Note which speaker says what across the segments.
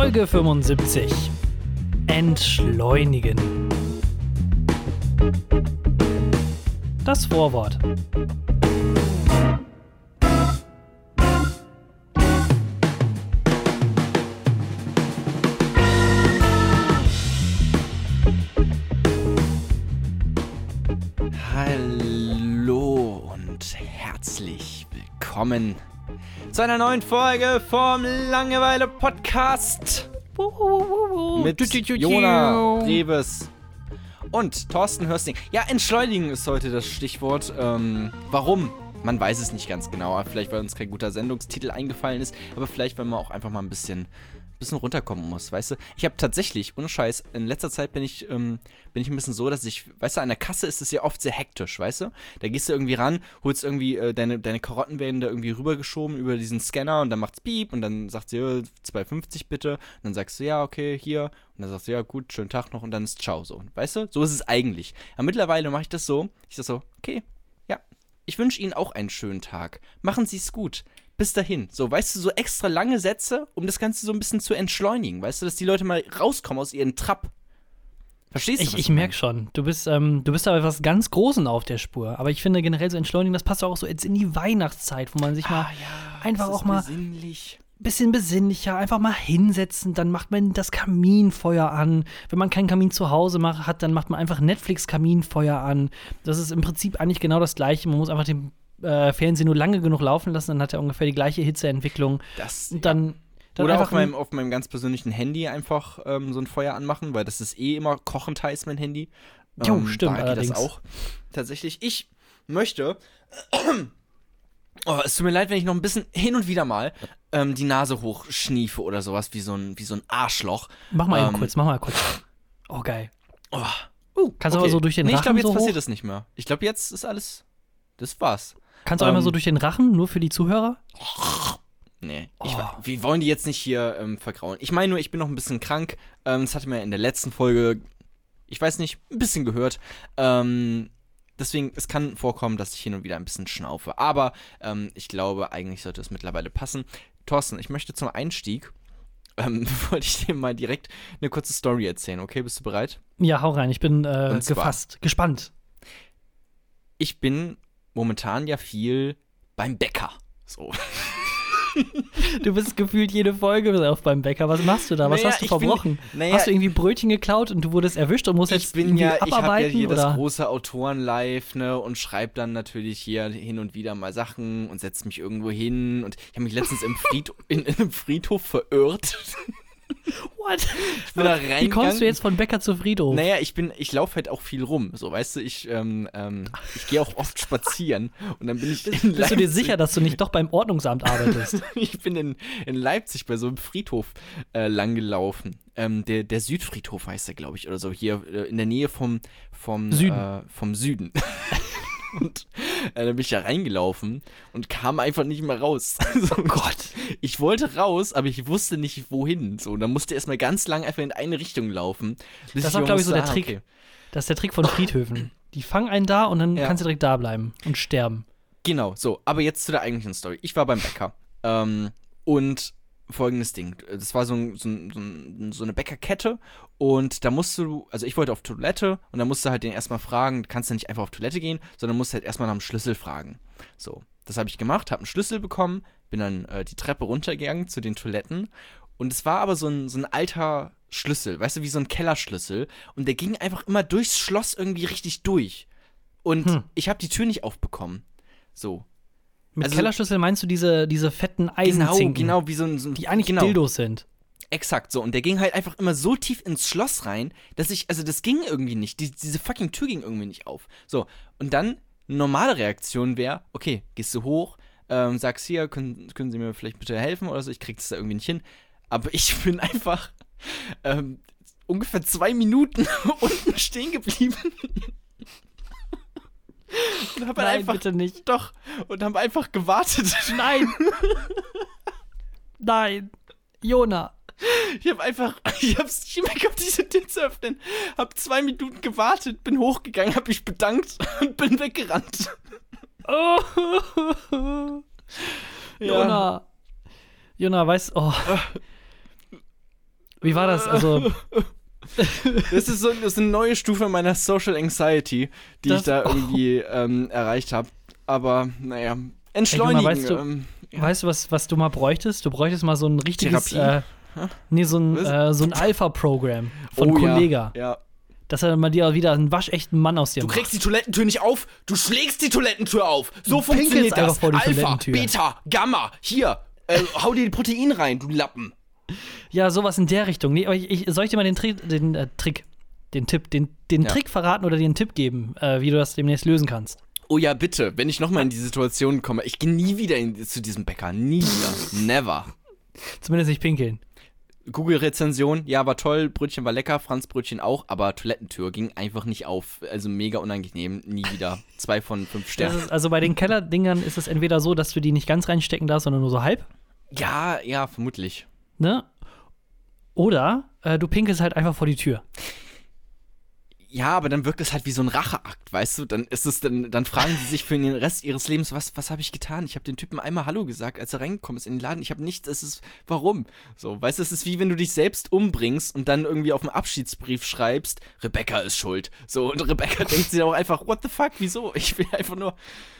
Speaker 1: Folge 75. Entschleunigen. Das Vorwort.
Speaker 2: Hallo und herzlich willkommen zu einer neuen Folge vom Langeweile Podcast mit Jona Reves und Thorsten Hörsting. Ja, entschleunigen ist heute das Stichwort. Ähm, warum? Man weiß es nicht ganz genau. Vielleicht, weil uns kein guter Sendungstitel eingefallen ist, aber vielleicht, weil man auch einfach mal ein bisschen bisschen runterkommen muss, weißt du? Ich habe tatsächlich, ohne Scheiß, in letzter Zeit bin ich, ähm, bin ich ein bisschen so, dass ich, weißt du, an der Kasse ist es ja oft sehr hektisch, weißt du? Da gehst du irgendwie ran, holst irgendwie, äh, deine, deine Karotten werden da irgendwie rübergeschoben über diesen Scanner und dann macht's Piep und dann sagt sie, ja, 2,50 bitte. Und dann sagst du, ja, okay, hier. Und dann sagst du, ja, gut, schönen Tag noch und dann ist Ciao so. Weißt du? So ist es eigentlich. Aber mittlerweile mache ich das so, ich sag so, okay, ja, ich wünsche Ihnen auch einen schönen Tag. Machen Sie es gut bis dahin. So, weißt du, so extra lange Sätze, um das Ganze so ein bisschen zu entschleunigen. Weißt du, dass die Leute mal rauskommen aus ihren Trab. Verstehst du?
Speaker 1: Ich, ich merke schon, du bist, ähm, du bist aber was ganz Großen auf der Spur. Aber ich finde generell so entschleunigen, das passt auch so jetzt in die Weihnachtszeit, wo man sich mal
Speaker 2: ah, ja,
Speaker 1: einfach auch mal
Speaker 2: besinnlich.
Speaker 1: bisschen besinnlicher, einfach mal hinsetzen, dann macht man das Kaminfeuer an. Wenn man keinen Kamin zu Hause macht, hat, dann macht man einfach Netflix-Kaminfeuer an. Das ist im Prinzip eigentlich genau das Gleiche. Man muss einfach den äh, Fernsehen nur lange genug laufen lassen, dann hat er ungefähr die gleiche Hitzeentwicklung.
Speaker 2: Das,
Speaker 1: Und dann, dann
Speaker 2: Oder auf meinem, auf meinem ganz persönlichen Handy einfach ähm, so ein Feuer anmachen, weil das ist eh immer kochend heiß, mein Handy.
Speaker 1: Jo,
Speaker 2: Ähm,
Speaker 1: stimmt
Speaker 2: Da geht
Speaker 1: allerdings.
Speaker 2: das auch. Tatsächlich, ich möchte. Oh, es tut mir leid, wenn ich noch ein bisschen hin und wieder mal ähm, die Nase hochschniefe oder sowas, wie so ein, wie so ein Arschloch.
Speaker 1: Mach mal eben
Speaker 2: ähm,
Speaker 1: kurz, mach mal kurz. Oh, geil.
Speaker 2: Oh,
Speaker 1: Uh, kannst du aber so durch den
Speaker 2: nee, ich
Speaker 1: Rachen
Speaker 2: glaube, jetzt
Speaker 1: so
Speaker 2: passiert das nicht mehr. Ich glaube, jetzt ist alles. Das war's.
Speaker 1: Kannst du einmal
Speaker 2: ähm,
Speaker 1: so durch den Rachen, nur für die Zuhörer?
Speaker 2: Nee, ich,
Speaker 1: Oh.
Speaker 2: wir wollen die jetzt nicht hier ähm, vergrauen. Ich meine nur, ich bin noch ein bisschen krank. Ähm, das hatte man in der letzten Folge, ich weiß nicht, ein bisschen gehört. Ähm, deswegen, es kann vorkommen, dass ich hin und wieder ein bisschen schnaufe. Aber ähm, ich glaube, eigentlich sollte es mittlerweile passen. Thorsten, ich möchte zum Einstieg, ähm, wollte ich dir mal direkt eine kurze Story erzählen. Okay, bist du bereit?
Speaker 1: Ja, hau rein, ich bin äh, gefasst, gespannt.
Speaker 2: Ich bin momentan ja viel beim Bäcker. So.
Speaker 1: Du bist gefühlt jede Folge auf beim Bäcker. Was machst du da? Was
Speaker 2: Naja,
Speaker 1: hast du
Speaker 2: ich bin-
Speaker 1: verbrochen?
Speaker 2: naja,
Speaker 1: hast du irgendwie Brötchen geklaut und du wurdest erwischt und musst
Speaker 2: ich
Speaker 1: jetzt
Speaker 2: bin ja, ich habe ja
Speaker 1: abarbeiten?
Speaker 2: hier das
Speaker 1: oder?
Speaker 2: große Autoren-Live, ne, und schreibe dann natürlich hier hin und wieder mal Sachen und setze mich irgendwo hin. Und ich habe mich letztens im Fried in, in einem Friedhof verirrt.
Speaker 1: What?
Speaker 2: Ich bin da
Speaker 1: Wie
Speaker 2: reingegangen.
Speaker 1: kommst du jetzt von Bäcker zu Friedhof?
Speaker 2: Naja, ich bin, ich laufe halt auch viel rum, so weißt du, ich, ähm, ähm, ich gehe auch oft spazieren und dann bin ich in
Speaker 1: Bist du dir
Speaker 2: Leipzig-
Speaker 1: sicher, dass du nicht doch beim Ordnungsamt arbeitest?
Speaker 2: ich bin in, in Leipzig bei so einem Friedhof äh, langgelaufen. Ähm, der, der Südfriedhof heißt der, glaube ich, oder so, hier äh, in der Nähe vom, vom
Speaker 1: Süden.
Speaker 2: Äh, vom Süden. und äh, da bin ich da reingelaufen und kam einfach nicht mehr raus. so, oh Gott. Ich wollte raus, aber ich wusste nicht, wohin. So, und dann musste erstmal ganz lang einfach in eine Richtung laufen.
Speaker 1: Das ist auch, glaube ich, so der
Speaker 2: ah,
Speaker 1: Trick.
Speaker 2: okay.
Speaker 1: Das ist der Trick von Friedhöfen. Die fangen einen da und dann
Speaker 2: Ja.
Speaker 1: kannst du direkt da bleiben und sterben.
Speaker 2: Genau, so, aber jetzt zu der eigentlichen Story. Ich war beim Bäcker. Ähm, und folgendes Ding. Das war so, ein, so, ein, so, ein, so eine Bäckerkette und da musst du, also ich wollte auf Toilette und da musst du halt den erstmal fragen, kannst du nicht einfach auf Toilette gehen, sondern musst halt erstmal nach dem Schlüssel fragen. So, das habe ich gemacht, habe einen Schlüssel bekommen, bin dann äh, die Treppe runtergegangen zu den Toiletten und es war aber so ein, so ein alter Schlüssel, weißt du, wie so ein Kellerschlüssel und der ging einfach immer durchs Schloss irgendwie richtig durch. Und
Speaker 1: Hm.
Speaker 2: ich habe die Tür nicht aufbekommen. So,
Speaker 1: Mit
Speaker 2: Also-
Speaker 1: Kellerschlüssel meinst du diese, diese fetten
Speaker 2: Genau,
Speaker 1: Eisenzinken,
Speaker 2: genau, wie so ein. So ein
Speaker 1: die eigentlich
Speaker 2: genau,
Speaker 1: Dildos sind.
Speaker 2: Exakt so. Und der ging halt einfach immer so tief ins Schloss rein, dass ich, also das ging irgendwie nicht. Die, diese fucking Tür ging irgendwie nicht auf. So, und dann, normale Reaktion wäre, okay, gehst du hoch, ähm, sagst hier, können, können Sie mir vielleicht bitte helfen oder so, ich krieg das da irgendwie nicht hin. Aber ich bin einfach ähm, ungefähr zwei Minuten unten stehen geblieben. Und hab halt
Speaker 1: Nein,
Speaker 2: einfach.
Speaker 1: bitte nicht.
Speaker 2: Doch, und hab einfach gewartet.
Speaker 1: Nein! Nein! Jona!
Speaker 2: Ich habe einfach, ich hab's nicht mehr gehabt, diese Tür zu öffnen. Hab zwei Minuten gewartet, bin hochgegangen, hab mich bedankt und bin weggerannt.
Speaker 1: Jona! Jona, weißt oh, Wie war das? Also.
Speaker 2: das, ist so, das ist eine neue Stufe meiner Social Anxiety, die das, ich da irgendwie oh. ähm, erreicht habe. Aber naja, entschleunigen.
Speaker 1: Ey, weißt du, ähm, ja. weißt du was, was du mal bräuchtest? Du bräuchtest mal so ein richtiges. Äh, nee, so ein, äh, so ein Alpha-Programm von oh, Kollega.
Speaker 2: Ja, ja.
Speaker 1: Dass er mal dir wieder einen waschechten Mann aus dir
Speaker 2: Du macht. kriegst die Toilettentür nicht auf, du schlägst die Toilettentür auf. So du funktioniert das. Alpha, Beta, Gamma, hier, äh, hau dir die Protein rein, du Lappen.
Speaker 1: Ja, sowas in der Richtung. Nee, aber ich, ich, soll ich dir mal den, Tri den äh, Trick, den Tipp, den, den ja. Trick verraten oder dir einen Tipp geben, äh, wie du das demnächst lösen kannst?
Speaker 2: Oh ja, bitte, wenn ich nochmal in die Situation komme, ich gehe nie wieder in, zu diesem Bäcker. Nie wieder. Never.
Speaker 1: Zumindest nicht pinkeln.
Speaker 2: Google-Rezension, ja, war toll, Brötchen war lecker, Franz Brötchen auch, aber Toilettentür ging einfach nicht auf. Also mega unangenehm, nie wieder. Zwei von fünf Sternen.
Speaker 1: Ist, also bei den Kellerdingern ist es entweder so, dass du die nicht ganz reinstecken darfst, sondern nur so halb.
Speaker 2: Ja, ja, vermutlich.
Speaker 1: Ne? Oder äh, du pinkelst halt einfach vor die Tür.
Speaker 2: Ja, aber dann wirkt es halt wie so ein Racheakt, weißt du? Dann ist es dann, dann fragen sie sich für den Rest ihres Lebens, was, was habe ich getan? Ich habe den Typen einmal Hallo gesagt, als er reingekommen ist in den Laden. Ich habe nichts, es ist, warum? So, weißt du, es ist wie wenn du dich selbst umbringst und dann irgendwie auf dem Abschiedsbrief schreibst, Rebecca ist schuld. So, und Rebecca denkt sich auch einfach, what the fuck, wieso? Ich will einfach nur.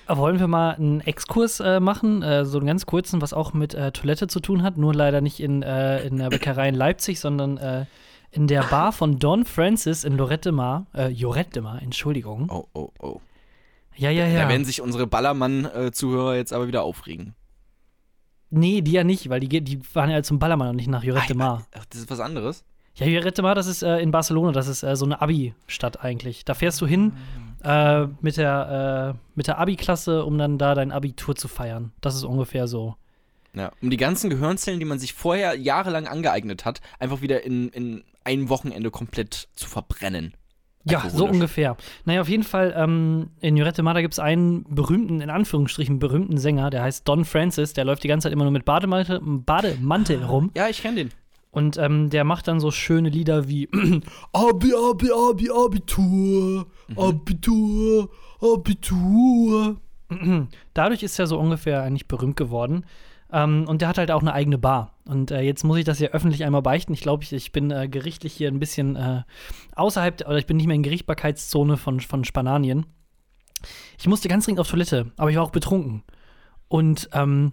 Speaker 1: Wollen wir mal einen Exkurs äh, machen, äh, so einen ganz kurzen, was auch mit äh, Toilette zu tun hat, nur leider nicht in, äh, in der Bäckerei in Leipzig, sondern äh, in der Bar von Don Francis in Lorette Mar, äh, Jorette Mar, Entschuldigung.
Speaker 2: Oh, oh, oh.
Speaker 1: Ja, ja, ja.
Speaker 2: Da werden sich unsere Ballermann-Zuhörer jetzt aber wieder aufregen.
Speaker 1: Nee, die ja nicht, weil die, die waren ja zum Ballermann und nicht nach Jorette Mar.
Speaker 2: Ach, das ist was anderes?
Speaker 1: Ja, Jorette Mar, das ist äh, in Barcelona, das ist äh, so eine Abi-Stadt eigentlich. Da fährst du hin äh, mit der, äh, mit der Abi-Klasse, um dann da dein Abitur zu feiern. Das ist ungefähr so.
Speaker 2: Ja, um die ganzen Gehirnzellen, die man sich vorher jahrelang angeeignet hat, einfach wieder in, in ein Wochenende komplett zu verbrennen.
Speaker 1: Ja, so ungefähr. Naja, auf jeden Fall, ähm, in Jurette Mada gibt es einen berühmten, in Anführungsstrichen berühmten Sänger, der heißt Don Francis, der läuft die ganze Zeit immer nur mit Bademantel, Bademantel rum.
Speaker 2: Ja, ich kenne den.
Speaker 1: Und ähm, der macht dann so schöne Lieder wie Abi, Abi, Abi, Abitur, mhm. Abitur, Abitur. Dadurch ist er so ungefähr eigentlich berühmt geworden. Ähm, und der hat halt auch eine eigene Bar. Und äh, jetzt muss ich das hier öffentlich einmal beichten. Ich glaube, ich, ich bin äh, gerichtlich hier ein bisschen äh, außerhalb, oder ich bin nicht mehr in Gerichtbarkeitszone von, von Spananien. Ich musste ganz dringend auf Toilette, aber ich war auch betrunken. Und ähm,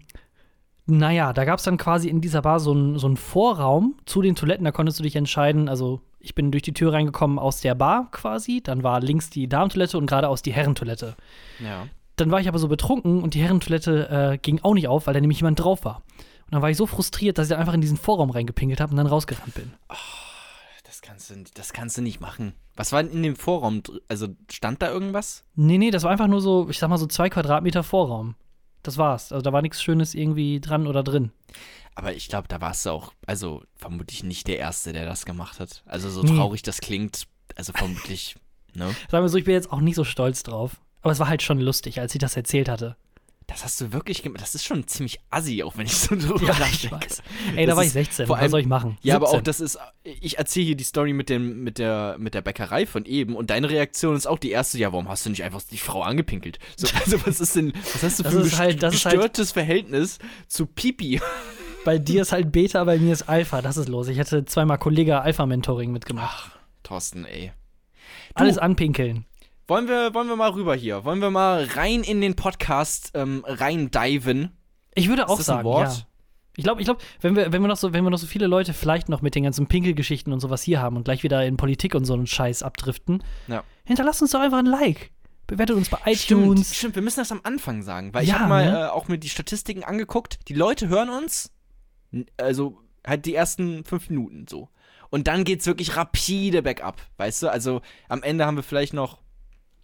Speaker 1: naja, da gab es dann quasi in dieser Bar so einen so Vorraum zu den Toiletten. Da konntest du dich entscheiden. Also, ich bin durch die Tür reingekommen aus der Bar quasi. Dann war links die Damentoilette und geradeaus die Herrentoilette.
Speaker 2: Ja.
Speaker 1: Dann war ich aber so betrunken und die Herrentoilette äh, ging auch nicht auf, weil da nämlich jemand drauf war. Und dann war ich so frustriert, dass ich dann einfach in diesen Vorraum reingepinkelt habe und dann rausgerannt bin.
Speaker 2: Oh, das, kannst du, das kannst du nicht machen. Was war denn in dem Vorraum? Also stand da irgendwas?
Speaker 1: Nee, nee, das war einfach nur so, ich sag mal so zwei Quadratmeter Vorraum. Das war's. Also da war nichts Schönes irgendwie dran oder drin.
Speaker 2: Aber ich glaube, da warst du auch, also vermutlich nicht der Erste, der das gemacht hat. Also so traurig nee. das klingt, also vermutlich, ne?
Speaker 1: Sagen wir so, ich bin jetzt auch nicht so stolz drauf. Aber es war halt schon lustig, als ich das erzählt hatte.
Speaker 2: Das hast du wirklich gemacht. Das ist schon ziemlich assi, auch wenn ich so drüber ja, nachdenke.
Speaker 1: Ich weiß. Ey, da das war ich 16. Vor allem, was soll ich machen?
Speaker 2: Ja, 17. aber auch das ist. Ich erzähle hier die Story mit, dem, mit, der, mit der Bäckerei von eben und deine Reaktion ist auch die erste. Ja, warum hast du nicht einfach die Frau angepinkelt? So, also, was ist denn. Was hast du für ein halt, halt gestörtes halt, Verhältnis zu Pipi?
Speaker 1: Bei dir ist halt Beta, bei mir ist Alpha. Das ist los. Ich hätte zweimal Kollege Alpha-Mentoring mitgemacht. Ach,
Speaker 2: Thorsten, ey.
Speaker 1: Du, Alles anpinkeln.
Speaker 2: Wollen wir, wollen wir mal rüber hier? Wollen wir mal rein in den Podcast ähm, rein diven?
Speaker 1: Ich würde auch sagen, ja. Ich glaube, ich glaub, wenn wir, wenn wir noch so, wenn wir noch so viele Leute vielleicht noch mit den ganzen Pinkelgeschichten und sowas hier haben und gleich wieder in Politik und so einen Scheiß abdriften,
Speaker 2: ja.
Speaker 1: hinterlasst uns doch einfach ein Like. Bewertet uns bei iTunes.
Speaker 2: Stimmt, stimmt, wir müssen das am Anfang sagen, weil ja, ich habe mal ne? äh, auch mir die Statistiken angeguckt. Die Leute hören uns, also halt die ersten fünf Minuten so. Und dann geht's wirklich rapide bergab, weißt du? Also am Ende haben wir vielleicht noch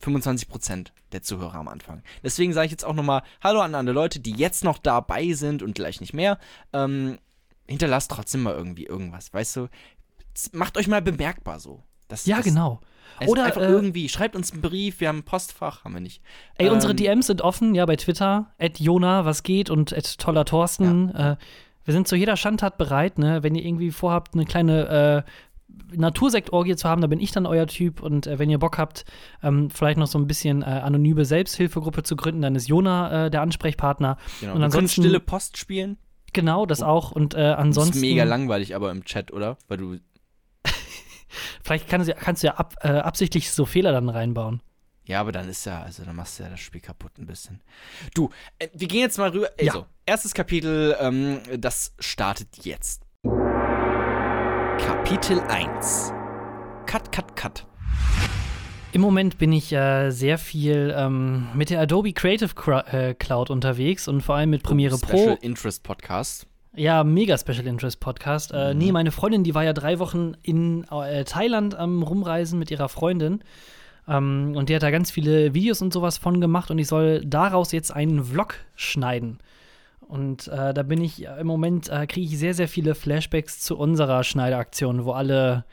Speaker 2: 25% der Zuhörer am Anfang. Deswegen sage ich jetzt auch nochmal Hallo an alle Leute, die jetzt noch dabei sind und gleich nicht mehr. Ähm, hinterlasst trotzdem mal irgendwie irgendwas, weißt du? Macht euch mal bemerkbar so.
Speaker 1: Das, ja,
Speaker 2: das,
Speaker 1: genau.
Speaker 2: Oder einfach äh, irgendwie, schreibt uns einen Brief, wir haben ein Postfach, haben wir nicht.
Speaker 1: Ey, ähm, unsere DMs sind offen, ja, bei Twitter, at Jona, was geht und at toller Thorsten. Ja. Äh, wir sind zu jeder Schandtat bereit, ne? Wenn ihr irgendwie vorhabt, eine kleine äh, Natursektorgie zu haben, da bin ich dann euer Typ. Und äh, wenn ihr Bock habt, ähm, vielleicht noch so ein bisschen äh, anonyme Selbsthilfegruppe zu gründen, dann ist Jona äh, der Ansprechpartner.
Speaker 2: Genau. Und ansonsten stille Post spielen.
Speaker 1: Genau, das auch. Und äh, ansonsten. Das
Speaker 2: ist mega langweilig, aber im Chat, oder? Weil du.
Speaker 1: Vielleicht kannst du, kannst du ja ab, äh, absichtlich so Fehler dann reinbauen.
Speaker 2: Ja, aber dann ist ja, also dann machst du ja das Spiel kaputt ein bisschen. Du, äh, wir gehen jetzt mal rüber. Also, ja. erstes Kapitel, ähm, das startet jetzt. Kapitel 1. Cut, cut, cut.
Speaker 1: Im Moment bin ich äh, sehr viel ähm, mit der Adobe Creative äh, Cloud unterwegs und vor allem mit Premiere Special Pro.
Speaker 2: Special Interest Podcast.
Speaker 1: Ja, mega Special Interest Podcast. Äh, mhm. Nee, meine Freundin, die war ja drei Wochen in äh, Thailand am Rumreisen mit ihrer Freundin. Ähm, und die hat da ganz viele Videos und sowas von gemacht und ich soll daraus jetzt einen Vlog schneiden. Und äh, da bin ich im Moment, äh, kriege ich sehr, sehr viele Flashbacks zu unserer Schneideaktion, wo alle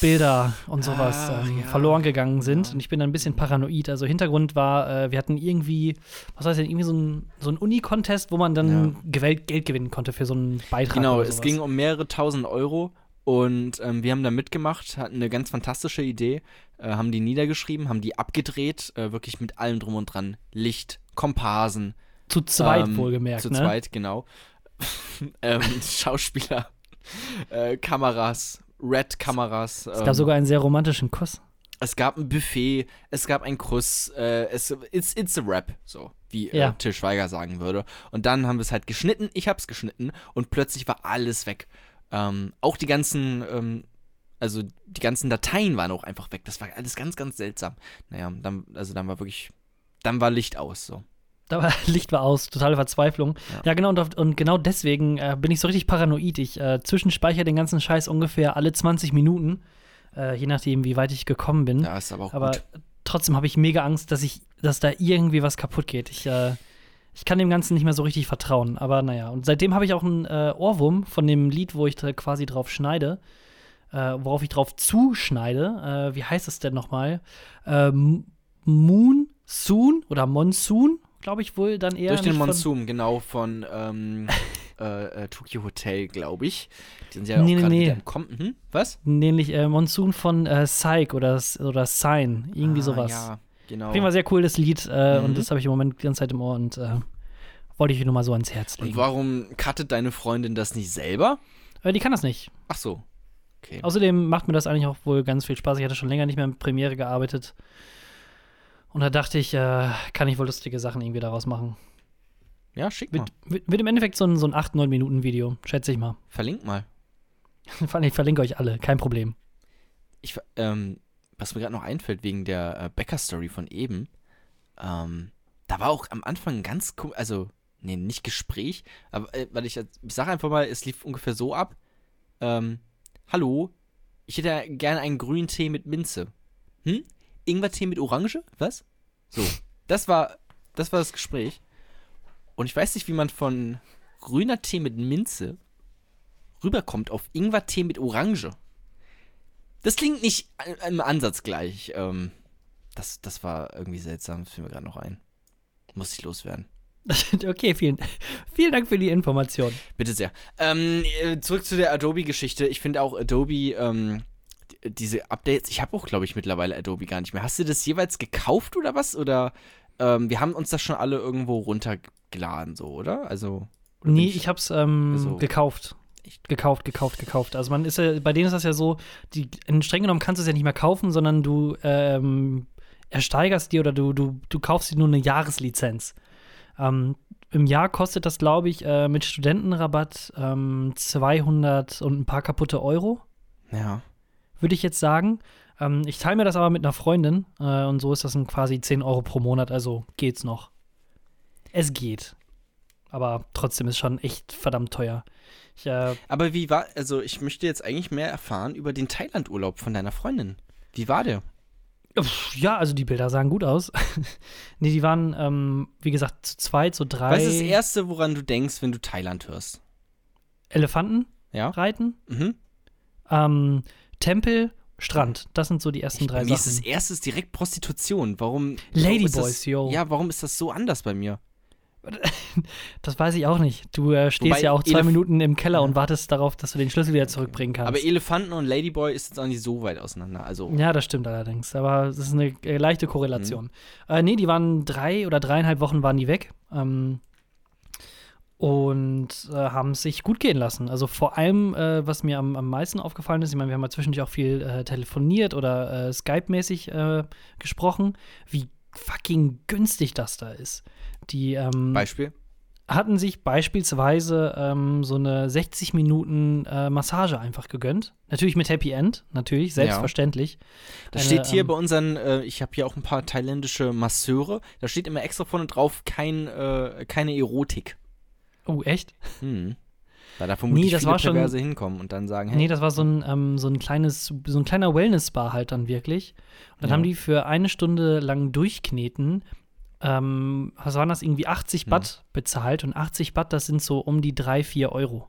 Speaker 1: Bilder und sowas Ach, ähm, ja. verloren gegangen sind. Ja. Und ich bin dann ein bisschen paranoid. Also Hintergrund war, äh, wir hatten irgendwie, was heißt denn, irgendwie so ein, so ein Uni-Contest, wo man dann ja. Geld, Geld gewinnen konnte für so einen Beitrag.
Speaker 2: Genau, es ging um mehrere tausend Euro. Und ähm, wir haben da mitgemacht, hatten eine ganz fantastische Idee, äh, haben die niedergeschrieben, haben die abgedreht, äh, wirklich mit allem drum und dran. Licht, Komparsen,
Speaker 1: zu zweit ähm, wohlgemerkt,
Speaker 2: Zu
Speaker 1: ne?
Speaker 2: zweit, genau. ähm, Schauspieler, äh, Kameras, Red-Kameras.
Speaker 1: Es gab ähm, sogar einen sehr romantischen Kuss.
Speaker 2: Es gab ein Buffet, es gab einen Kuss, äh, es, it's, it's a rap, so wie äh, ja. Till Schweiger sagen würde. Und dann haben wir es halt geschnitten, ich hab's geschnitten und plötzlich war alles weg. Ähm, auch die ganzen, ähm, also die ganzen Dateien waren auch einfach weg. Das war alles ganz, ganz seltsam. Naja, dann, also dann war wirklich, dann war Licht aus, so.
Speaker 1: War Licht war aus, totale Verzweiflung. Ja, ja genau, und, und, genau deswegen äh, bin ich so richtig paranoid. Ich äh, zwischenspeichere den ganzen Scheiß ungefähr alle 20 Minuten, äh, je nachdem, wie weit ich gekommen bin.
Speaker 2: Ja, ist aber auch
Speaker 1: aber
Speaker 2: gut.
Speaker 1: trotzdem habe ich mega Angst, dass ich, dass da irgendwie was kaputt geht. Ich, äh, ich kann dem Ganzen nicht mehr so richtig vertrauen. Aber naja, und seitdem habe ich auch einen äh, Ohrwurm von dem Lied, wo ich quasi drauf schneide. Äh, worauf ich drauf zuschneide. wie heißt es denn nochmal? Moon Soon oder Monsoon glaube ich, wohl dann eher.
Speaker 2: Durch den Monsun, genau, von ähm, äh, äh, Tokyo Hotel, glaube ich. Die sind ja nee, auch gerade nee. wieder im Kommen. Hm? Was?
Speaker 1: Nämlich äh, Monsun von äh, Psych oder, oder Sign, irgendwie ah, sowas. Ja, genau. Auf jeden Fall sehr cool, das Lied. Äh, mhm. Und das habe ich im Moment die ganze Zeit im Ohr und äh, wollte ich nur mal so ans Herz legen.
Speaker 2: Und warum cuttet deine Freundin das nicht selber?
Speaker 1: Äh, die kann das nicht.
Speaker 2: Ach so.
Speaker 1: Okay. Außerdem macht mir das eigentlich auch wohl ganz viel Spaß. Ich hatte schon länger nicht mehr mit Premiere gearbeitet. Und da dachte ich, äh, kann ich wohl lustige Sachen irgendwie daraus machen.
Speaker 2: Ja, schick mal.
Speaker 1: Wird, wird im Endeffekt so ein, so ein 8-9-Minuten-Video, schätze ich mal.
Speaker 2: Verlink mal.
Speaker 1: ich verlinke euch alle, kein Problem.
Speaker 2: Ich, ähm, was mir gerade noch einfällt, wegen der äh, Bäcker-Story von eben, ähm, da war auch am Anfang ganz, also, nee, nicht Gespräch, aber, äh, weil ich, ich sage einfach mal, es lief ungefähr so ab, ähm, hallo, ich hätte gerne einen grünen Tee mit Minze. Hm? Ingwertee mit Orange? Was? So. Das war, das war das Gespräch. Und ich weiß nicht, wie man von grüner Tee mit Minze rüberkommt auf Ingwertee mit Orange. Das klingt nicht im Ansatz gleich. Ähm, das, das war irgendwie seltsam. Das fiel mir gerade noch ein. Muss ich loswerden.
Speaker 1: Okay, vielen, vielen Dank für die Information.
Speaker 2: Bitte sehr. Ähm, äh, zurück zu der Adobe-Geschichte. Ich finde auch Adobe ähm, diese Updates, ich habe auch, glaube ich, mittlerweile Adobe gar nicht mehr. Hast du das jeweils gekauft oder was? Oder ähm, wir haben uns das schon alle irgendwo runtergeladen, so, oder? Also.
Speaker 1: Oder nee, ich, ich habe es ähm, also, gekauft. Gekauft, gekauft, gekauft. Also man ist ja, bei denen ist das ja so, die, streng genommen kannst du es ja nicht mehr kaufen, sondern du ähm, ersteigerst dir oder du, du, du kaufst dir nur eine Jahreslizenz. Ähm, Im Jahr kostet das, glaube ich, äh, mit Studentenrabatt ähm, 200 und ein paar kaputte Euro.
Speaker 2: Ja
Speaker 1: würde ich jetzt sagen. Ähm, ich teile mir das aber mit einer Freundin äh, und so ist das dann quasi 10 Euro pro Monat, also geht's noch. Es geht. Aber trotzdem ist schon echt verdammt teuer. Ich, äh,
Speaker 2: aber wie war, also ich möchte jetzt eigentlich mehr erfahren über den Thailand-Urlaub von deiner Freundin. Wie war der?
Speaker 1: Ja, also die Bilder sahen gut aus. nee, die waren, ähm, wie gesagt, zu zweit, zu drei.
Speaker 2: Was ist das Erste, woran du denkst, wenn du Thailand hörst?
Speaker 1: Elefanten
Speaker 2: ja?
Speaker 1: reiten.
Speaker 2: Mhm.
Speaker 1: Ähm, Tempel, Strand. Das sind so die ersten drei
Speaker 2: Sachen.
Speaker 1: Wie ist
Speaker 2: das erstes direkt Prostitution? Warum?
Speaker 1: Ladyboys,
Speaker 2: yo. Ja, warum ist das so anders bei mir?
Speaker 1: Das weiß ich auch nicht. Du äh, stehst Wobei ja auch zwei Elef Minuten im Keller und wartest darauf, dass du den Schlüssel wieder zurückbringen kannst.
Speaker 2: Aber Elefanten und Ladyboy ist jetzt auch nicht so weit auseinander. Also
Speaker 1: ja, das stimmt allerdings. Aber es ist eine äh, leichte Korrelation. Mhm. Äh, nee, die waren drei oder dreieinhalb Wochen waren die weg. Ähm, und äh, haben es sich gut gehen lassen. Also vor allem, äh, was mir am, am meisten aufgefallen ist, ich meine, wir haben ja zwischendurch auch viel äh, telefoniert oder äh, Skype-mäßig äh, gesprochen, wie fucking günstig das da ist. Die ähm,
Speaker 2: Beispiel?
Speaker 1: hatten sich beispielsweise ähm, so eine 60 Minuten äh, Massage einfach gegönnt. Natürlich mit Happy End, natürlich, selbstverständlich.
Speaker 2: Das
Speaker 1: Eine,
Speaker 2: steht hier
Speaker 1: ähm,
Speaker 2: bei unseren, äh, ich habe hier auch ein paar thailändische Masseure, da steht immer extra vorne drauf, kein, äh, keine Erotik.
Speaker 1: Oh, echt?
Speaker 2: Hm. Weil da vermutlich
Speaker 1: Nee, das
Speaker 2: viele
Speaker 1: war schon-
Speaker 2: Perverse hinkommen und dann sagen, hey,
Speaker 1: Nee, das war so ein, ähm, so ein kleines, so ein kleiner Wellness-Spa halt dann wirklich. Und dann
Speaker 2: Ja.
Speaker 1: haben die für eine Stunde lang durchkneten, ähm, was waren das, irgendwie 80
Speaker 2: Hm.
Speaker 1: Baht bezahlt. Und 80 Baht, das sind so um die 3, 4 Euro.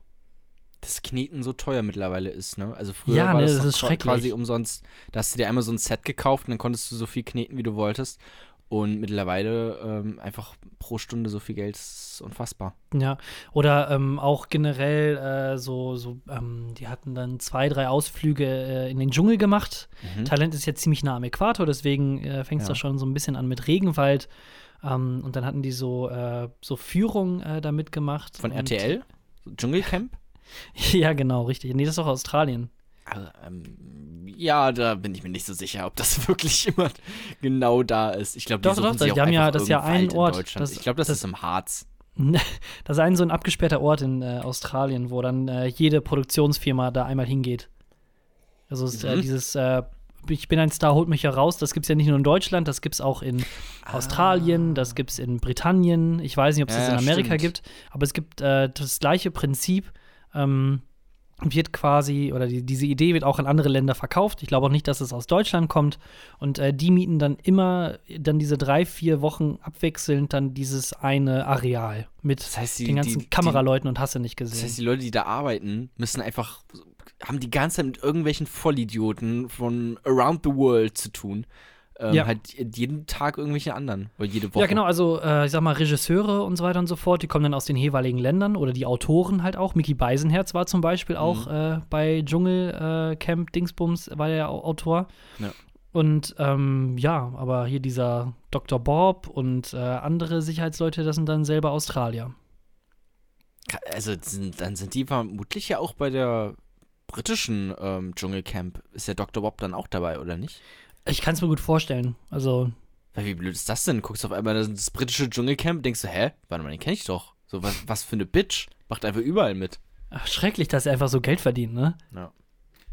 Speaker 2: das Kneten so teuer mittlerweile ist, ne? Also früher
Speaker 1: Ja,
Speaker 2: war
Speaker 1: ne,
Speaker 2: das,
Speaker 1: das
Speaker 2: quasi umsonst. Da hast du dir einmal so ein Set gekauft und dann konntest du so viel kneten, wie du wolltest. Und mittlerweile ähm, einfach pro Stunde so viel Geld ist unfassbar.
Speaker 1: Ja, oder ähm, auch generell äh, so, so ähm, die hatten dann zwei, drei Ausflüge äh, in den Dschungel gemacht.
Speaker 2: Mhm.
Speaker 1: Thailand ist jetzt ziemlich nah am Äquator, deswegen äh, fängt es
Speaker 2: Ja.
Speaker 1: da schon so ein bisschen an mit Regenwald. Ähm, und dann hatten die so, äh, so Führung äh, da mitgemacht.
Speaker 2: Von RTL? Dschungelcamp?
Speaker 1: Ja, genau, richtig. Nee, das ist doch Australien.
Speaker 2: Also, ähm, ja, da bin ich mir nicht so sicher, ob das wirklich immer genau da ist. Ich glaube, die
Speaker 1: Doch, doch,
Speaker 2: sich
Speaker 1: die
Speaker 2: auch
Speaker 1: haben ja- das ist ja ein Ort, das-
Speaker 2: ich glaube, das,
Speaker 1: das-
Speaker 2: ist im Harz.
Speaker 1: Das ist ein so ein abgesperrter Ort in äh, Australien, wo dann äh, jede Produktionsfirma da einmal hingeht. Also ist, äh,
Speaker 2: Mhm.
Speaker 1: dieses äh, Ich bin ein Star, holt mich heraus, das gibt es ja nicht nur in Deutschland, das gibt es auch in Australien, das gibt es in Britannien. Ich weiß nicht, ob es
Speaker 2: Ja,
Speaker 1: das in Amerika
Speaker 2: stimmt.
Speaker 1: gibt, aber es gibt äh, das gleiche Prinzip. Ähm, wird quasi, oder die, diese Idee wird auch in andere Länder verkauft. Ich glaube auch nicht, dass es aus Deutschland kommt. Und äh, die mieten dann immer dann diese drei, vier Wochen abwechselnd dann dieses eine Areal mit
Speaker 2: Das heißt, die,
Speaker 1: den ganzen
Speaker 2: die,
Speaker 1: Kameraleuten und hast du nicht gesehen.
Speaker 2: das heißt, die Leute, die da arbeiten, müssen einfach, haben die ganze Zeit mit irgendwelchen Vollidioten von around the world zu tun. Ähm,
Speaker 1: Ja.
Speaker 2: Halt jeden Tag irgendwelche anderen. Oder jede Woche.
Speaker 1: Ja, genau, also äh, ich sag mal, Regisseure und so weiter und so fort, die kommen dann aus den jeweiligen Ländern oder die Autoren halt auch. Mickey Beisenherz war zum Beispiel auch äh, bei Dschungelcamp äh, Camp Dingsbums, war der Au- Autor.
Speaker 2: Ja.
Speaker 1: Und ähm, ja, aber hier dieser Dr. Bob und äh, andere Sicherheitsleute, das sind dann selber Australier.
Speaker 2: Also sind, dann sind die vermutlich ja auch bei der britischen ähm, Dschungelcamp. Ist der Dr. Bob dann auch dabei, oder nicht?
Speaker 1: Ich kann es mir gut vorstellen. Also,
Speaker 2: Weil wie blöd ist das denn? Guckst auf einmal das, das britische Dschungelcamp, denkst du, hä? Warte mal, den kenn ich doch. So, was, was für eine Bitch. Macht einfach überall mit.
Speaker 1: ach, schrecklich, dass er einfach so Geld verdient, ne?
Speaker 2: Ja.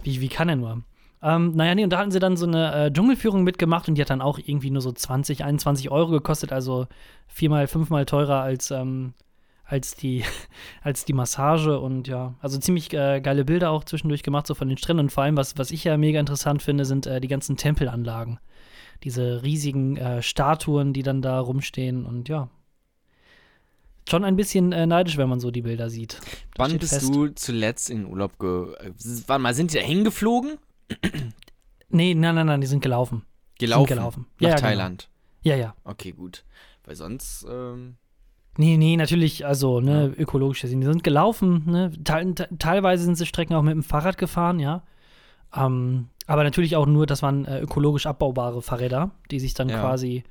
Speaker 1: Wie, wie kann er nur? Ähm, naja, nee, und da hatten sie dann so eine äh, Dschungelführung mitgemacht und die hat dann auch irgendwie nur so 20, 21 Euro gekostet, also viermal, fünfmal teurer als, ähm, als, die, als die Massage und ja, also ziemlich äh, geile Bilder auch zwischendurch gemacht, so von den Stränden und vor allem, was, was ich ja mega interessant finde, sind äh, die ganzen Tempelanlagen. Diese riesigen äh, Statuen, die dann da rumstehen und ja. Schon ein bisschen äh, neidisch, wenn man so die Bilder sieht. Das
Speaker 2: Wann bist
Speaker 1: fest.
Speaker 2: du zuletzt in Urlaub ge... Warte mal, sind die da hingeflogen?
Speaker 1: Nee, nein, nein, nein, die sind gelaufen.
Speaker 2: Gelaufen?
Speaker 1: gelaufen.
Speaker 2: Nach
Speaker 1: Ja, genau.
Speaker 2: Thailand.
Speaker 1: Ja, ja.
Speaker 2: Okay, gut. Weil sonst, ähm,
Speaker 1: Nee, nee, natürlich, also, ne, ökologisch gesehen. Die sind gelaufen, ne? Teil, te teilweise sind sie Strecken auch mit dem Fahrrad gefahren, ja. Ähm, aber natürlich auch nur, das waren äh, ökologisch abbaubare Fahrräder, die sich dann
Speaker 2: Ja.
Speaker 1: quasi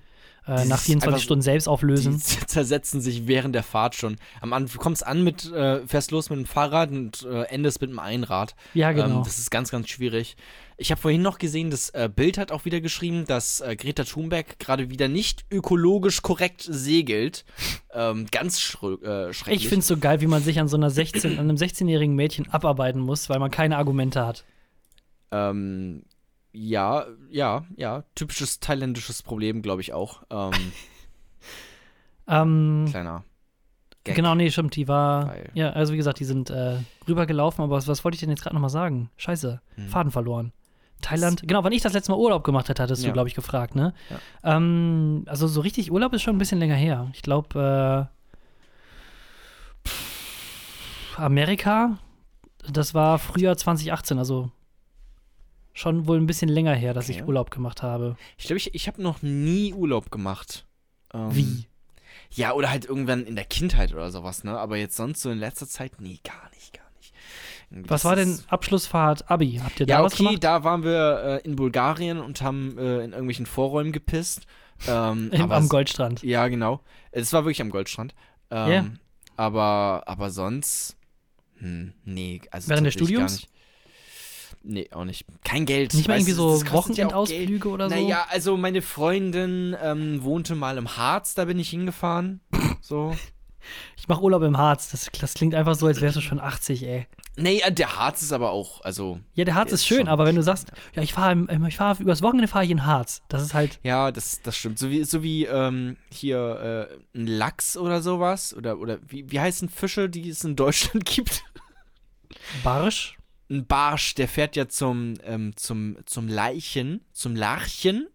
Speaker 1: äh, nach 24
Speaker 2: einfach so-
Speaker 1: Stunden selbst auflösen.
Speaker 2: die zersetzen sich während der Fahrt schon. Am Anfang, du kommst an mit, äh, fährst los mit dem Fahrrad und äh, endest mit dem Einrad.
Speaker 1: ja, genau.
Speaker 2: Ähm, das ist ganz, ganz schwierig. Ich habe vorhin noch gesehen, das äh, Bild hat auch wieder geschrieben, dass äh, Greta Thunberg gerade wieder nicht ökologisch korrekt segelt. Ähm, ganz äh, schrecklich.
Speaker 1: ich finde es so geil, wie man sich an so einer 16, an einem 16-jährigen Mädchen abarbeiten muss, weil man keine Argumente hat.
Speaker 2: Ähm, ja, ja, ja. Typisches thailändisches Problem, glaube ich auch. Ähm,
Speaker 1: Ähm,
Speaker 2: kleiner. Gag.
Speaker 1: genau, nee, stimmt, die war.
Speaker 2: Weil-
Speaker 1: Ja, also wie gesagt, die sind äh, rübergelaufen, aber was, was wollte ich denn jetzt gerade nochmal sagen? Scheiße,
Speaker 2: Hm.
Speaker 1: Faden verloren. Thailand, genau, wann ich das letzte Mal Urlaub gemacht hätte, hattest
Speaker 2: Ja.
Speaker 1: du, glaube ich, gefragt, ne? Ähm, also so richtig Urlaub ist schon ein bisschen länger her. Ich glaube, äh, Amerika, das war Frühjahr 2018, also schon wohl ein bisschen länger her, dass
Speaker 2: Okay.
Speaker 1: ich Urlaub gemacht habe.
Speaker 2: Ich glaube, ich, ich habe noch nie Urlaub gemacht. Ähm,
Speaker 1: Wie?
Speaker 2: Ja, oder halt irgendwann in der Kindheit oder sowas, ne? Aber jetzt sonst so in letzter Zeit, nee, gar nicht, gar nicht.
Speaker 1: Was war denn Abschlussfahrt Abi? Habt ihr da
Speaker 2: Ja,
Speaker 1: was
Speaker 2: okay,
Speaker 1: gemacht?
Speaker 2: da waren wir äh, in Bulgarien und haben äh, in irgendwelchen Vorräumen gepisst. Ähm,
Speaker 1: Im, am Goldstrand.
Speaker 2: Ja, genau. Es war wirklich am Goldstrand. Ähm,
Speaker 1: Ja.
Speaker 2: Aber, aber sonst, hm, nee, also
Speaker 1: Während des Studiums?
Speaker 2: Nee, auch nicht. Kein Geld.
Speaker 1: Nicht mal irgendwie so
Speaker 2: kostet ja.
Speaker 1: Wochenendausflüge oder so?
Speaker 2: Naja, also meine Freundin ähm, wohnte mal im Harz, da bin ich hingefahren. So.
Speaker 1: Ich mache Urlaub im Harz. Das, das klingt einfach so, als wärst du schon 80, ey.
Speaker 2: Nee, äh, der Harz ist aber auch, also.
Speaker 1: Ja, der Harz
Speaker 2: Der
Speaker 1: ist
Speaker 2: ist
Speaker 1: schön, aber wenn du sagst, ja, ich fahre ich fahr, übers Wochenende fahre ich in Harz, das ist halt
Speaker 2: Ja, das, das stimmt. So wie, so wie ähm, hier äh, ein Lachs oder sowas. Oder, oder wie, wie heißen Fische, die es in Deutschland gibt?
Speaker 1: barsch.
Speaker 2: Ein Barsch, der fährt ja zum, ähm, zum, zum Leichen, zum Larchen,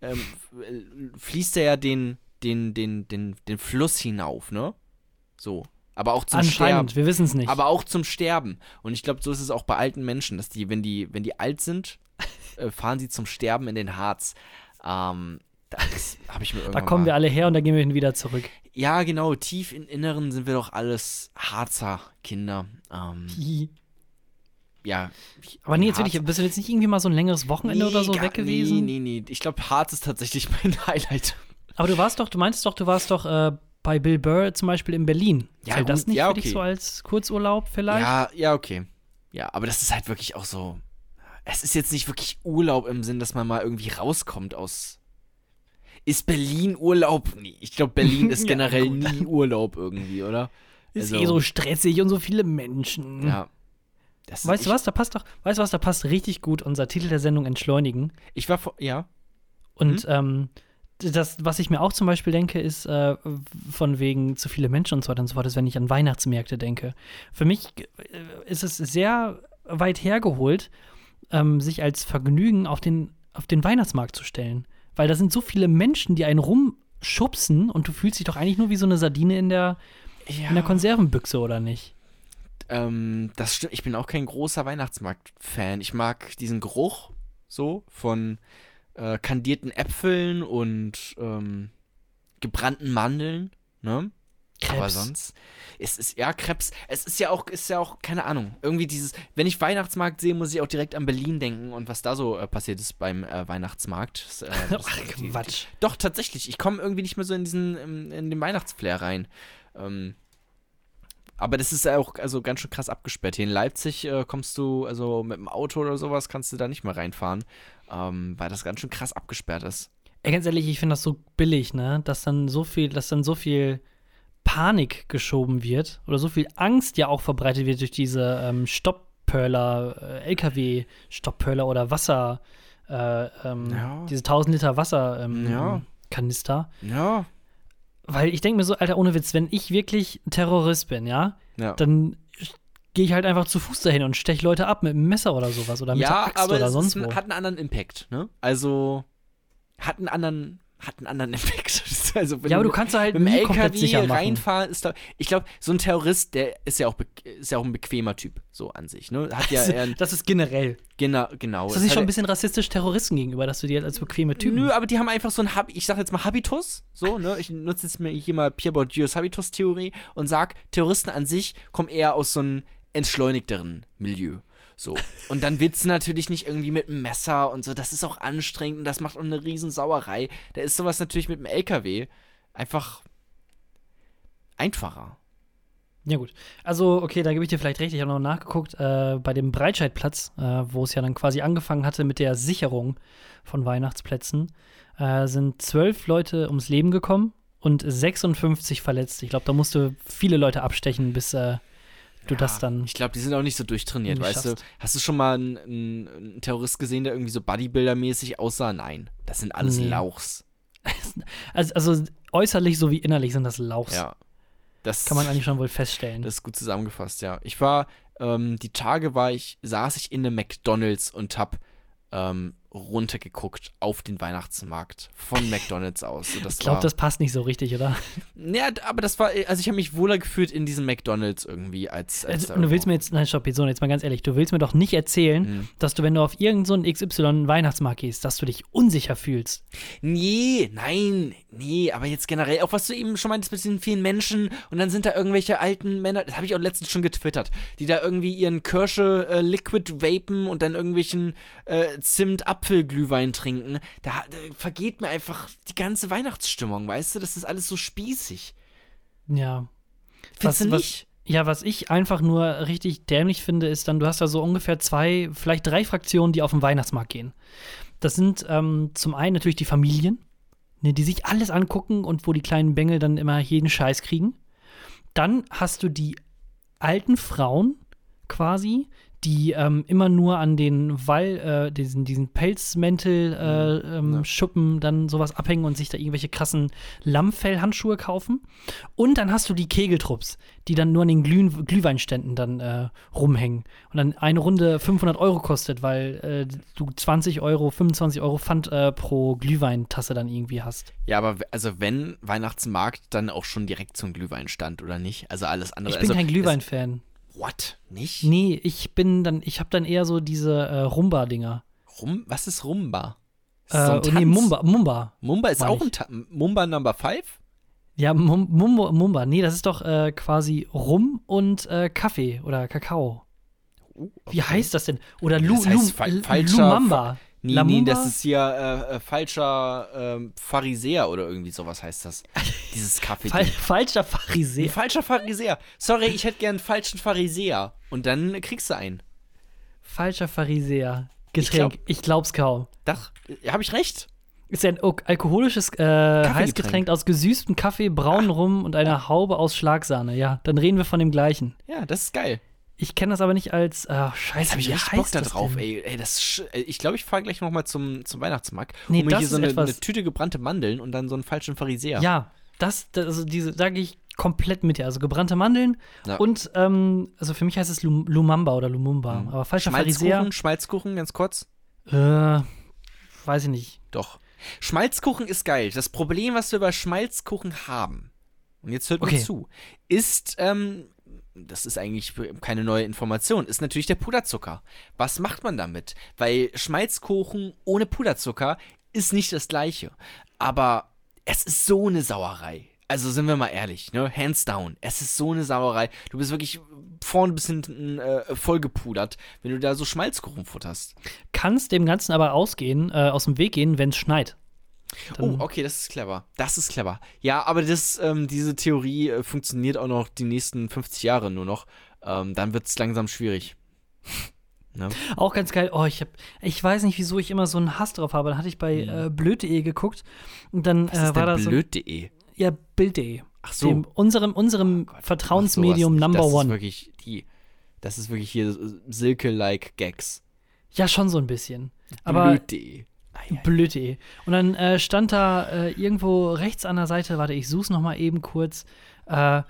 Speaker 2: ähm, äh, fließt er ja den, den, den, den, den Fluss hinauf, ne? So. Aber auch zum Sterben.
Speaker 1: Wir wissen es nicht.
Speaker 2: Aber auch zum Sterben. Und ich glaube, so ist es auch bei alten Menschen, dass die, wenn die, wenn die alt sind, äh, fahren sie zum Sterben in den Harz. Ähm, das habe ich mir
Speaker 1: da
Speaker 2: irgendwann
Speaker 1: kommen
Speaker 2: mal
Speaker 1: wir alle her und da gehen wir hin wieder zurück.
Speaker 2: Ja, genau. Tief im Inneren sind wir doch alles Harzer Kinder. Ähm, ja.
Speaker 1: Aber nee, jetzt
Speaker 2: Harz-
Speaker 1: wirklich, bist du jetzt nicht irgendwie mal so ein längeres Wochenende oder so
Speaker 2: gar-
Speaker 1: weg gewesen?
Speaker 2: Nee, nee, nee. Ich glaube, Harz ist tatsächlich mein Highlight.
Speaker 1: Aber du warst doch, du meintest doch, du warst doch äh, bei Bill Burr zum Beispiel in Berlin.
Speaker 2: Ja,
Speaker 1: Fällt das nicht
Speaker 2: ja,
Speaker 1: für dich so als Kurzurlaub vielleicht?
Speaker 2: Ja, ja, okay. Ja, aber das ist halt wirklich auch so. Es ist jetzt nicht wirklich Urlaub im Sinn, dass man mal irgendwie rauskommt aus. Ist Berlin Urlaub? Nee, ich glaube, Berlin ist
Speaker 1: Ja,
Speaker 2: generell
Speaker 1: gut.
Speaker 2: nie Urlaub irgendwie, oder?
Speaker 1: Ist
Speaker 2: Also,
Speaker 1: eh so stressig und so viele Menschen.
Speaker 2: Ja.
Speaker 1: Weißt du was, da passt doch, weißt du was, da passt richtig gut unser Titel der Sendung Entschleunigen.
Speaker 2: Ich war vor. Ja.
Speaker 1: Und ähm, das, was ich mir auch zum Beispiel denke, ist äh, von wegen zu viele Menschen und so weiter und so fort, ist, wenn ich an Weihnachtsmärkte denke. Für mich äh, ist es sehr weit hergeholt, ähm, sich als Vergnügen auf den, auf den Weihnachtsmarkt zu stellen. Weil da sind so viele Menschen, die einen rumschubsen und du fühlst dich doch eigentlich nur wie so eine Sardine in der,
Speaker 2: ja.
Speaker 1: in der Konservenbüchse, oder nicht?
Speaker 2: Ähm, das stimmt. Ich bin auch kein großer Weihnachtsmarkt-Fan. Ich mag diesen Geruch so von äh, kandierten Äpfeln und ähm, gebrannten Mandeln, ne? Aber
Speaker 1: Krebs.
Speaker 2: sonst, es ist ja Krebs. Es ist ja auch, ist ja auch, keine Ahnung, irgendwie dieses, wenn ich Weihnachtsmarkt sehe, muss ich auch direkt an Berlin denken und was da so äh, passiert ist beim äh, Weihnachtsmarkt. Das, äh, das-
Speaker 1: Ach,
Speaker 2: die-
Speaker 1: Quatsch.
Speaker 2: Doch, tatsächlich. Ich komme irgendwie nicht mehr so in diesen, in, in den Weihnachtsflair rein. Ähm, aber das ist ja auch also ganz schön krass abgesperrt. Hier in Leipzig äh, kommst du, also mit dem Auto oder sowas, kannst du da nicht mehr reinfahren, ähm, weil das ganz schön krass abgesperrt ist.
Speaker 1: Ey, ganz ehrlich, ich finde das so billig, ne? Dass dann so viel, dass dann so viel Panik geschoben wird oder so viel Angst ja auch verbreitet wird durch diese ähm, Stopppörler, äh, LKW-Stopppörler oder Wasser, äh, ähm,
Speaker 2: Ja.
Speaker 1: diese 1000 Liter Wasser ähm,
Speaker 2: Ja.
Speaker 1: Kanister.
Speaker 2: Ja.
Speaker 1: Weil ich denke mir so, Alter, ohne Witz, wenn ich wirklich ein Terrorist bin, ja,
Speaker 2: Ja.
Speaker 1: dann gehe ich halt einfach zu Fuß dahin und stech Leute ab mit einem Messer oder sowas oder mit
Speaker 2: ja,
Speaker 1: der Axt
Speaker 2: aber
Speaker 1: oder
Speaker 2: es
Speaker 1: sonst
Speaker 2: ist,
Speaker 1: wo.
Speaker 2: hat einen anderen Impact, ne? Also hat einen anderen, hat einen anderen Impact. also,
Speaker 1: ja, aber du kannst halt
Speaker 2: mit dem LKW reinfahren, ist da, ich glaube, so ein Terrorist, der ist ja auch, ist ja auch ein bequemer Typ, so an sich, ne? Hat ja eher, ein-
Speaker 1: das ist generell.
Speaker 2: genau, genau.
Speaker 1: Ist das nicht schon ein
Speaker 2: er-
Speaker 1: bisschen rassistisch Terroristen gegenüber, dass du die halt als bequeme Typen.
Speaker 2: Nö, aber die haben einfach so ein, Hab ich sag jetzt mal Habitus, so, ne? Ich nutze jetzt mir hier mal Pierre Bourdieu's Habitus-Theorie und sag, Terroristen an sich kommen eher aus so einem entschleunigteren Milieu. So. Und dann willst du natürlich nicht irgendwie mit einem Messer und so. Das ist auch anstrengend und das macht auch eine riesen Sauerei. Da ist sowas natürlich mit dem LKW einfach einfacher.
Speaker 1: Ja, gut. Also, okay, da gebe ich dir vielleicht recht. Ich habe noch nachgeguckt, äh, bei dem Breitscheidplatz, äh, wo es ja dann quasi angefangen hatte mit der Sicherung von Weihnachtsplätzen, äh, sind zwölf Leute ums Leben gekommen und 56 verletzt. Ich glaube, da musste viele Leute abstechen, bis du das dann.
Speaker 2: Ich glaube, die sind auch nicht so durchtrainiert, weißt du?
Speaker 1: schaffst.
Speaker 2: Hast du schon mal einen, einen, einen Terrorist gesehen, der irgendwie so Bodybuilder-mäßig aussah? Nein. Das sind alles
Speaker 1: Nee.
Speaker 2: Lauchs.
Speaker 1: Also, also äußerlich sowie innerlich sind das Lauchs.
Speaker 2: Ja. Das
Speaker 1: Kann man eigentlich schon wohl feststellen.
Speaker 2: Das ist gut zusammengefasst, ja. Ich war, ähm, die Tage war ich, saß ich in einem McDonalds und hab ähm, runtergeguckt auf den Weihnachtsmarkt von McDonalds aus. So, das
Speaker 1: ich glaube, das passt nicht so richtig, oder?
Speaker 2: Ja, aber das war, also ich habe mich wohler gefühlt in diesem McDonalds irgendwie als. als
Speaker 1: Also, du willst mir jetzt, nein, stopp, jetzt, so, jetzt mal ganz ehrlich, du willst mir doch nicht erzählen,
Speaker 2: Hm.
Speaker 1: dass du, wenn du auf irgendeinen so XY-Weihnachtsmarkt gehst, dass du dich unsicher fühlst.
Speaker 2: Nee, nein, nee, aber jetzt generell, auch was du eben schon meintest mit den vielen Menschen und dann sind da irgendwelche alten Männer, das habe ich auch letztens schon getwittert, die da irgendwie ihren Kirsche äh, Liquid vapen und dann irgendwelchen äh, Zimt-Apfelglühwein trinken. Da, da vergeht mir einfach die ganze Weihnachtsstimmung, weißt du? Das ist alles so spießig.
Speaker 1: Ja. was, was, ja, was ich einfach nur richtig dämlich finde, ist dann, du hast da so ungefähr zwei, vielleicht drei Fraktionen, die auf den Weihnachtsmarkt gehen. Das sind ähm, zum einen natürlich die Familien, ne, die sich alles angucken und wo die kleinen Bengel dann immer jeden Scheiß kriegen. Dann hast du die alten Frauen quasi, die ähm, immer nur an den Wall, äh, diesen, diesen Pelzmäntel, äh, ähm, ja. Schuppen, dann sowas abhängen und sich da irgendwelche krassen Lammfellhandschuhe kaufen. Und dann hast du die Kegeltrupps, die dann nur an den Glüh Glühweinständen dann äh, rumhängen. Und dann eine Runde 500 Euro kostet, weil äh, du 20 Euro, 25 Euro Pfand äh, pro Glühweintasse dann irgendwie hast.
Speaker 2: Ja, aber also wenn Weihnachtsmarkt, dann auch schon direkt zum Glühweinstand, oder nicht? Also alles andere.
Speaker 1: Ich bin
Speaker 2: also,
Speaker 1: kein Glühwein-Fan.
Speaker 2: What? Nicht?
Speaker 1: Nee, ich bin dann, ich habe dann eher so diese äh, Rumba-Dinger.
Speaker 2: Rum, was ist Rumba? Ist
Speaker 1: äh, so nee, Mumba. Mumba,
Speaker 2: Mumba ist auch ein Ta Mumba Number 5?
Speaker 1: Ja, Mum Mumba, Mumba. Nee, das ist doch äh, quasi Rum und äh, Kaffee oder Kakao. Uh, okay. Wie heißt das denn? Oder Lu, das heißt Lu,
Speaker 2: falscher, Lumamba. Nee, nee, das ist hier äh, äh, falscher äh, Pharisäer oder irgendwie sowas heißt das. Dieses Kaffee.
Speaker 1: Fal falscher Pharisäer.
Speaker 2: Falscher Pharisäer. Sorry, ich hätte gern einen falschen Pharisäer. Und dann kriegst du einen.
Speaker 1: Falscher Pharisäer. Getränk. Ich, glaub, ich glaub's kaum.
Speaker 2: Doch, habe ich recht?
Speaker 1: Ist ja ein alkoholisches äh, Heißgetränk aus gesüßtem Kaffee, braunen Rum und einer Haube aus Schlagsahne. Ja, dann reden wir von dem gleichen.
Speaker 2: Ja, das ist geil.
Speaker 1: Ich kenne das aber nicht als, äh, scheiße,
Speaker 2: wie heißt Bock da drauf, ey. ey das, ich glaube, ich fahre gleich noch mal zum, zum Weihnachtsmarkt.
Speaker 1: Nee,
Speaker 2: hol mir hier so eine,
Speaker 1: etwas...
Speaker 2: eine, Tüte gebrannte Mandeln und dann so einen falschen Pharisäer.
Speaker 1: Ja, das, das also diese, da gehe ich komplett mit dir. Also gebrannte Mandeln ja. und, ähm, also für mich heißt es Lumamba oder Lumumba. Mhm. Aber falscher
Speaker 2: Schmalzkuchen,
Speaker 1: Pharisäer.
Speaker 2: Schmalzkuchen, ganz kurz.
Speaker 1: Äh, weiß ich nicht.
Speaker 2: Doch. Schmalzkuchen ist geil. Das Problem, was wir bei Schmalzkuchen haben, und jetzt hört okay. mir zu, ist, ähm, das ist eigentlich keine neue Information, ist natürlich der Puderzucker. Was macht man damit? Weil Schmalzkuchen ohne Puderzucker ist nicht das gleiche. Aber es ist so eine Sauerei. Also sind wir mal ehrlich, ne? Hands down. Es ist so eine Sauerei. Du bist wirklich vorne bis hinten äh, vollgepudert, wenn du da so Schmalzkuchen futterst.
Speaker 1: Kannst dem Ganzen aber ausgehen, äh, aus dem Weg gehen, wenn es schneit.
Speaker 2: Dann oh, okay, das ist clever. Das ist clever. Ja, aber das, ähm, diese Theorie äh, funktioniert auch noch die nächsten 50 Jahre nur noch. Ähm, dann wird es langsam schwierig.
Speaker 1: Ne? Auch ganz geil. Oh, ich hab, ich weiß nicht, wieso ich immer so einen Hass drauf habe. Dann hatte ich bei mhm. äh, blöd.de geguckt und dann
Speaker 2: Was ist
Speaker 1: äh, war da so.
Speaker 2: blöd.de?
Speaker 1: Ja, Bild.de.
Speaker 2: Ach so. Dem,
Speaker 1: unserem unserem oh Vertrauensmedium Number
Speaker 2: das
Speaker 1: One.
Speaker 2: Ist wirklich die, das ist wirklich hier Silke-like Gags.
Speaker 1: Ja, schon so ein bisschen. Aber
Speaker 2: blöd.de.
Speaker 1: Und dann äh, stand da äh, irgendwo rechts an der Seite, warte, ich such's noch mal eben kurz, äh,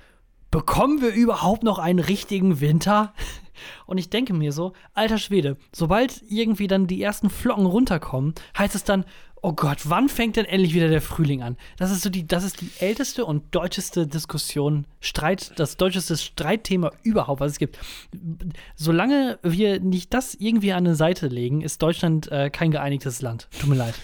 Speaker 1: bekommen wir überhaupt noch einen richtigen Winter? Und ich denke mir so, alter Schwede, sobald irgendwie dann die ersten Flocken runterkommen, heißt es dann, oh Gott, wann fängt denn endlich wieder der Frühling an? Das ist so die, das ist die älteste und deutscheste Diskussion, Streit, das deutscheste Streitthema überhaupt, was es gibt. Solange wir nicht das irgendwie an eine Seite legen, ist Deutschland äh, kein geeinigtes Land. Tut mir leid.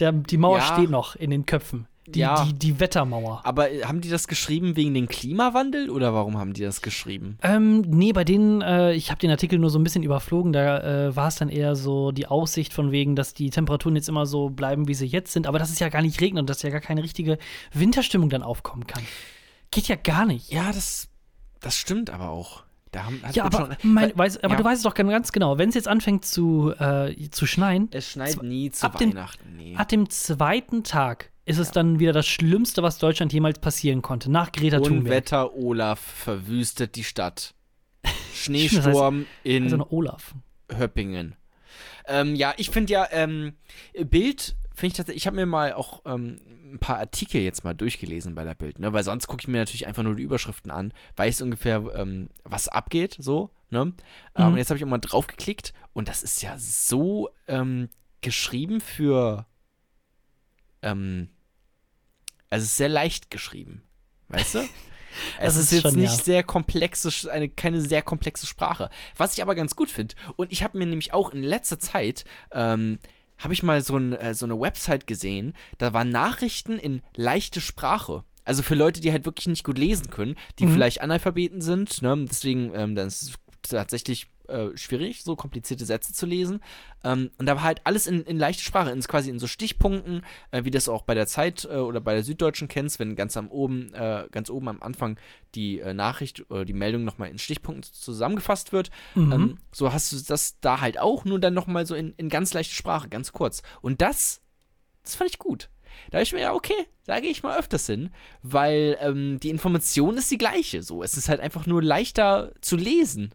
Speaker 1: Der, die Mauer ja. steht noch in den Köpfen. Die, ja. die, die Wettermauer.
Speaker 2: Aber äh, haben die das geschrieben wegen dem Klimawandel oder warum haben die das geschrieben?
Speaker 1: Ähm, nee, bei denen, äh, ich habe den Artikel nur so ein bisschen überflogen, da äh, war es dann eher so die Aussicht von wegen, dass die Temperaturen jetzt immer so bleiben, wie sie jetzt sind, aber dass es ja gar nicht regnet und dass ja gar keine richtige Winterstimmung dann aufkommen kann. Geht ja gar nicht.
Speaker 2: Ja, das, das stimmt aber auch.
Speaker 1: Haben, ja, aber, schon, mein, weiß, aber ja. du weißt es doch ganz genau. Wenn es jetzt anfängt zu, äh, zu schneien.
Speaker 2: Es schneit nie zu Weihnachten.
Speaker 1: Dem, nee. Ab dem zweiten Tag ist es ja. dann wieder das Schlimmste, was Deutschland jemals passieren konnte. Nach Greta Thunberg.
Speaker 2: Unwetter Olaf verwüstet die Stadt. Schneesturm
Speaker 1: das heißt, in also Olaf.
Speaker 2: Höppingen. Ähm, ja, ich finde ja, ähm, Bild finde ich tatsächlich, ich habe mir mal auch ähm, ein paar Artikel jetzt mal durchgelesen bei der Bild, ne? weil sonst gucke ich mir natürlich einfach nur die Überschriften an, weiß ungefähr, ähm, was abgeht, so, ne? Ähm, mhm. und jetzt habe ich auch mal draufgeklickt und das ist ja so ähm, geschrieben für ähm, also es ist sehr leicht geschrieben. Weißt du? es ist, ist, jetzt schon, nicht ja. sehr komplexe, eine, keine sehr komplexe Sprache. Was ich aber ganz gut finde, und ich habe mir nämlich auch in letzter Zeit, ähm, habe ich mal so, ein, äh, so eine Website gesehen, da waren Nachrichten in leichte Sprache. Also für Leute, die halt wirklich nicht gut lesen können, die mhm. vielleicht Analphabeten sind, ne? deswegen, ähm, dann ist es tatsächlich äh, schwierig, so komplizierte Sätze zu lesen. Ähm, und da war halt alles in, in leichte Sprache, in, quasi in so Stichpunkten, äh, wie das auch bei der Zeit äh, oder bei der Süddeutschen kennst, wenn ganz am oben, äh, ganz oben am Anfang die äh, Nachricht oder die Meldung nochmal in Stichpunkten zusammengefasst wird. Mhm. Ähm, so hast du das da halt auch, nur dann nochmal so in, in ganz leichte Sprache, ganz kurz. Und das, das fand ich gut. Da ich mir ja, okay, da gehe ich mal öfters hin, weil ähm, die Information ist die gleiche. So, es ist halt einfach nur leichter zu lesen.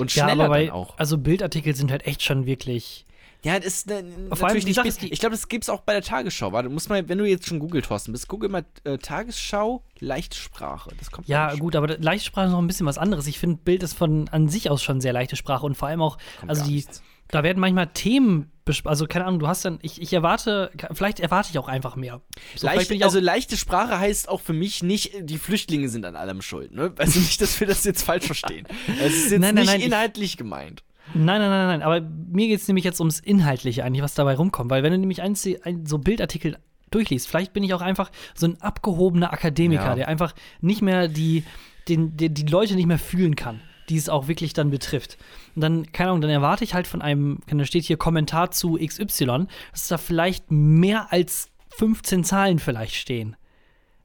Speaker 2: Und schneller ja, aber bei, dann auch.
Speaker 1: Also Bildartikel sind halt echt schon wirklich.
Speaker 2: Ja, das ist Vor allem die Sache ist die, Ich glaube, das gibt es auch bei der Tagesschau. Warte, muss mal, wenn du jetzt schon googelt, Thorsten bist, google mal äh, Tagesschau, Leichtsprache. Das kommt
Speaker 1: Ja, gut, aber Leichtsprache ist noch ein bisschen was anderes. Ich finde, Bild ist von an sich aus schon sehr leichte Sprache und vor allem auch, kommt also die, nichts. Da werden manchmal Themen also keine Ahnung, du hast dann, ich, ich erwarte, vielleicht erwarte ich auch einfach mehr.
Speaker 2: So, Leicht, also leichte Sprache heißt auch für mich nicht, die Flüchtlinge sind an allem schuld, ne? Also nicht, dass wir das jetzt falsch verstehen. Es ist jetzt nein, nein, nicht nein, inhaltlich ich, gemeint.
Speaker 1: Nein, nein, nein, nein, aber mir geht es nämlich jetzt ums Inhaltliche eigentlich, was dabei rumkommt, weil wenn du nämlich ein, ein, so Bildartikel durchliest, vielleicht bin ich auch einfach so ein abgehobener Akademiker, ja. der einfach nicht mehr die, den, die, die Leute nicht mehr fühlen kann die es auch wirklich dann betrifft. Und dann, keine Ahnung, dann erwarte ich halt von einem, da steht hier Kommentar zu XY, dass da vielleicht mehr als 15 Zahlen vielleicht stehen.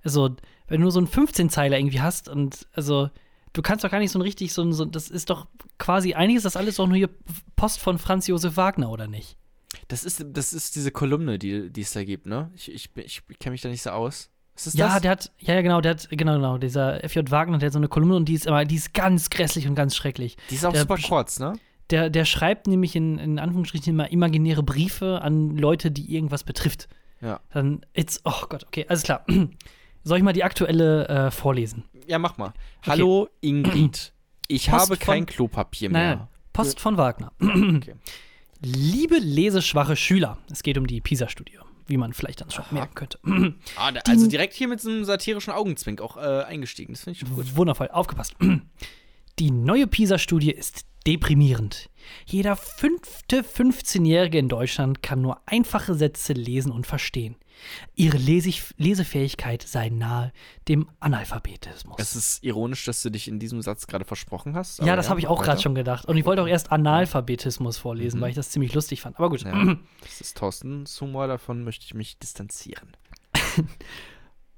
Speaker 1: Also, wenn du nur so einen 15-Zeiler irgendwie hast und, also, du kannst doch gar nicht so ein richtig, so ein, so, das ist doch quasi, eigentlich ist das alles doch nur hier Post von Franz Josef Wagner, oder nicht?
Speaker 2: Das ist, das ist diese Kolumne, die, die es da gibt, ne? Ich, ich, ich kenne mich da nicht so aus.
Speaker 1: Ja, das? der hat, ja, ja, genau, der hat, genau, genau, dieser FJ Wagner, der hat so eine Kolumne und die ist immer, die ist ganz grässlich und ganz schrecklich.
Speaker 2: Die ist auch
Speaker 1: der,
Speaker 2: super kurz, ne?
Speaker 1: Der, der schreibt nämlich in, in Anführungsstrichen immer imaginäre Briefe an Leute, die irgendwas betrifft.
Speaker 2: Ja.
Speaker 1: Dann, it's, oh Gott, okay, alles klar. Soll ich mal die aktuelle äh, vorlesen?
Speaker 2: Ja, mach mal. Okay. Hallo Ingrid. Ich Post habe kein von, Klopapier mehr. Nein,
Speaker 1: Post von Wagner. okay. Liebe leseschwache Schüler, es geht um die PISA-Studie wie man vielleicht dann schon Aha. merken könnte.
Speaker 2: Ah, da, also direkt hier mit so einem satirischen Augenzwink auch äh, eingestiegen. Das finde ich schon gut.
Speaker 1: Wundervoll, aufgepasst. Die neue PISA-Studie ist deprimierend. Jeder fünfte 15-Jährige in Deutschland kann nur einfache Sätze lesen und verstehen. Ihre Lesig Lesefähigkeit sei nahe dem Analphabetismus.
Speaker 2: Es ist ironisch, dass du dich in diesem Satz gerade versprochen hast.
Speaker 1: Ja, das ja, habe ich auch gerade schon gedacht. Und ich wollte auch erst Analphabetismus vorlesen, mhm. weil ich das ziemlich lustig fand. Aber gut. Ja,
Speaker 2: das ist Thorstens Humor, davon möchte ich mich distanzieren.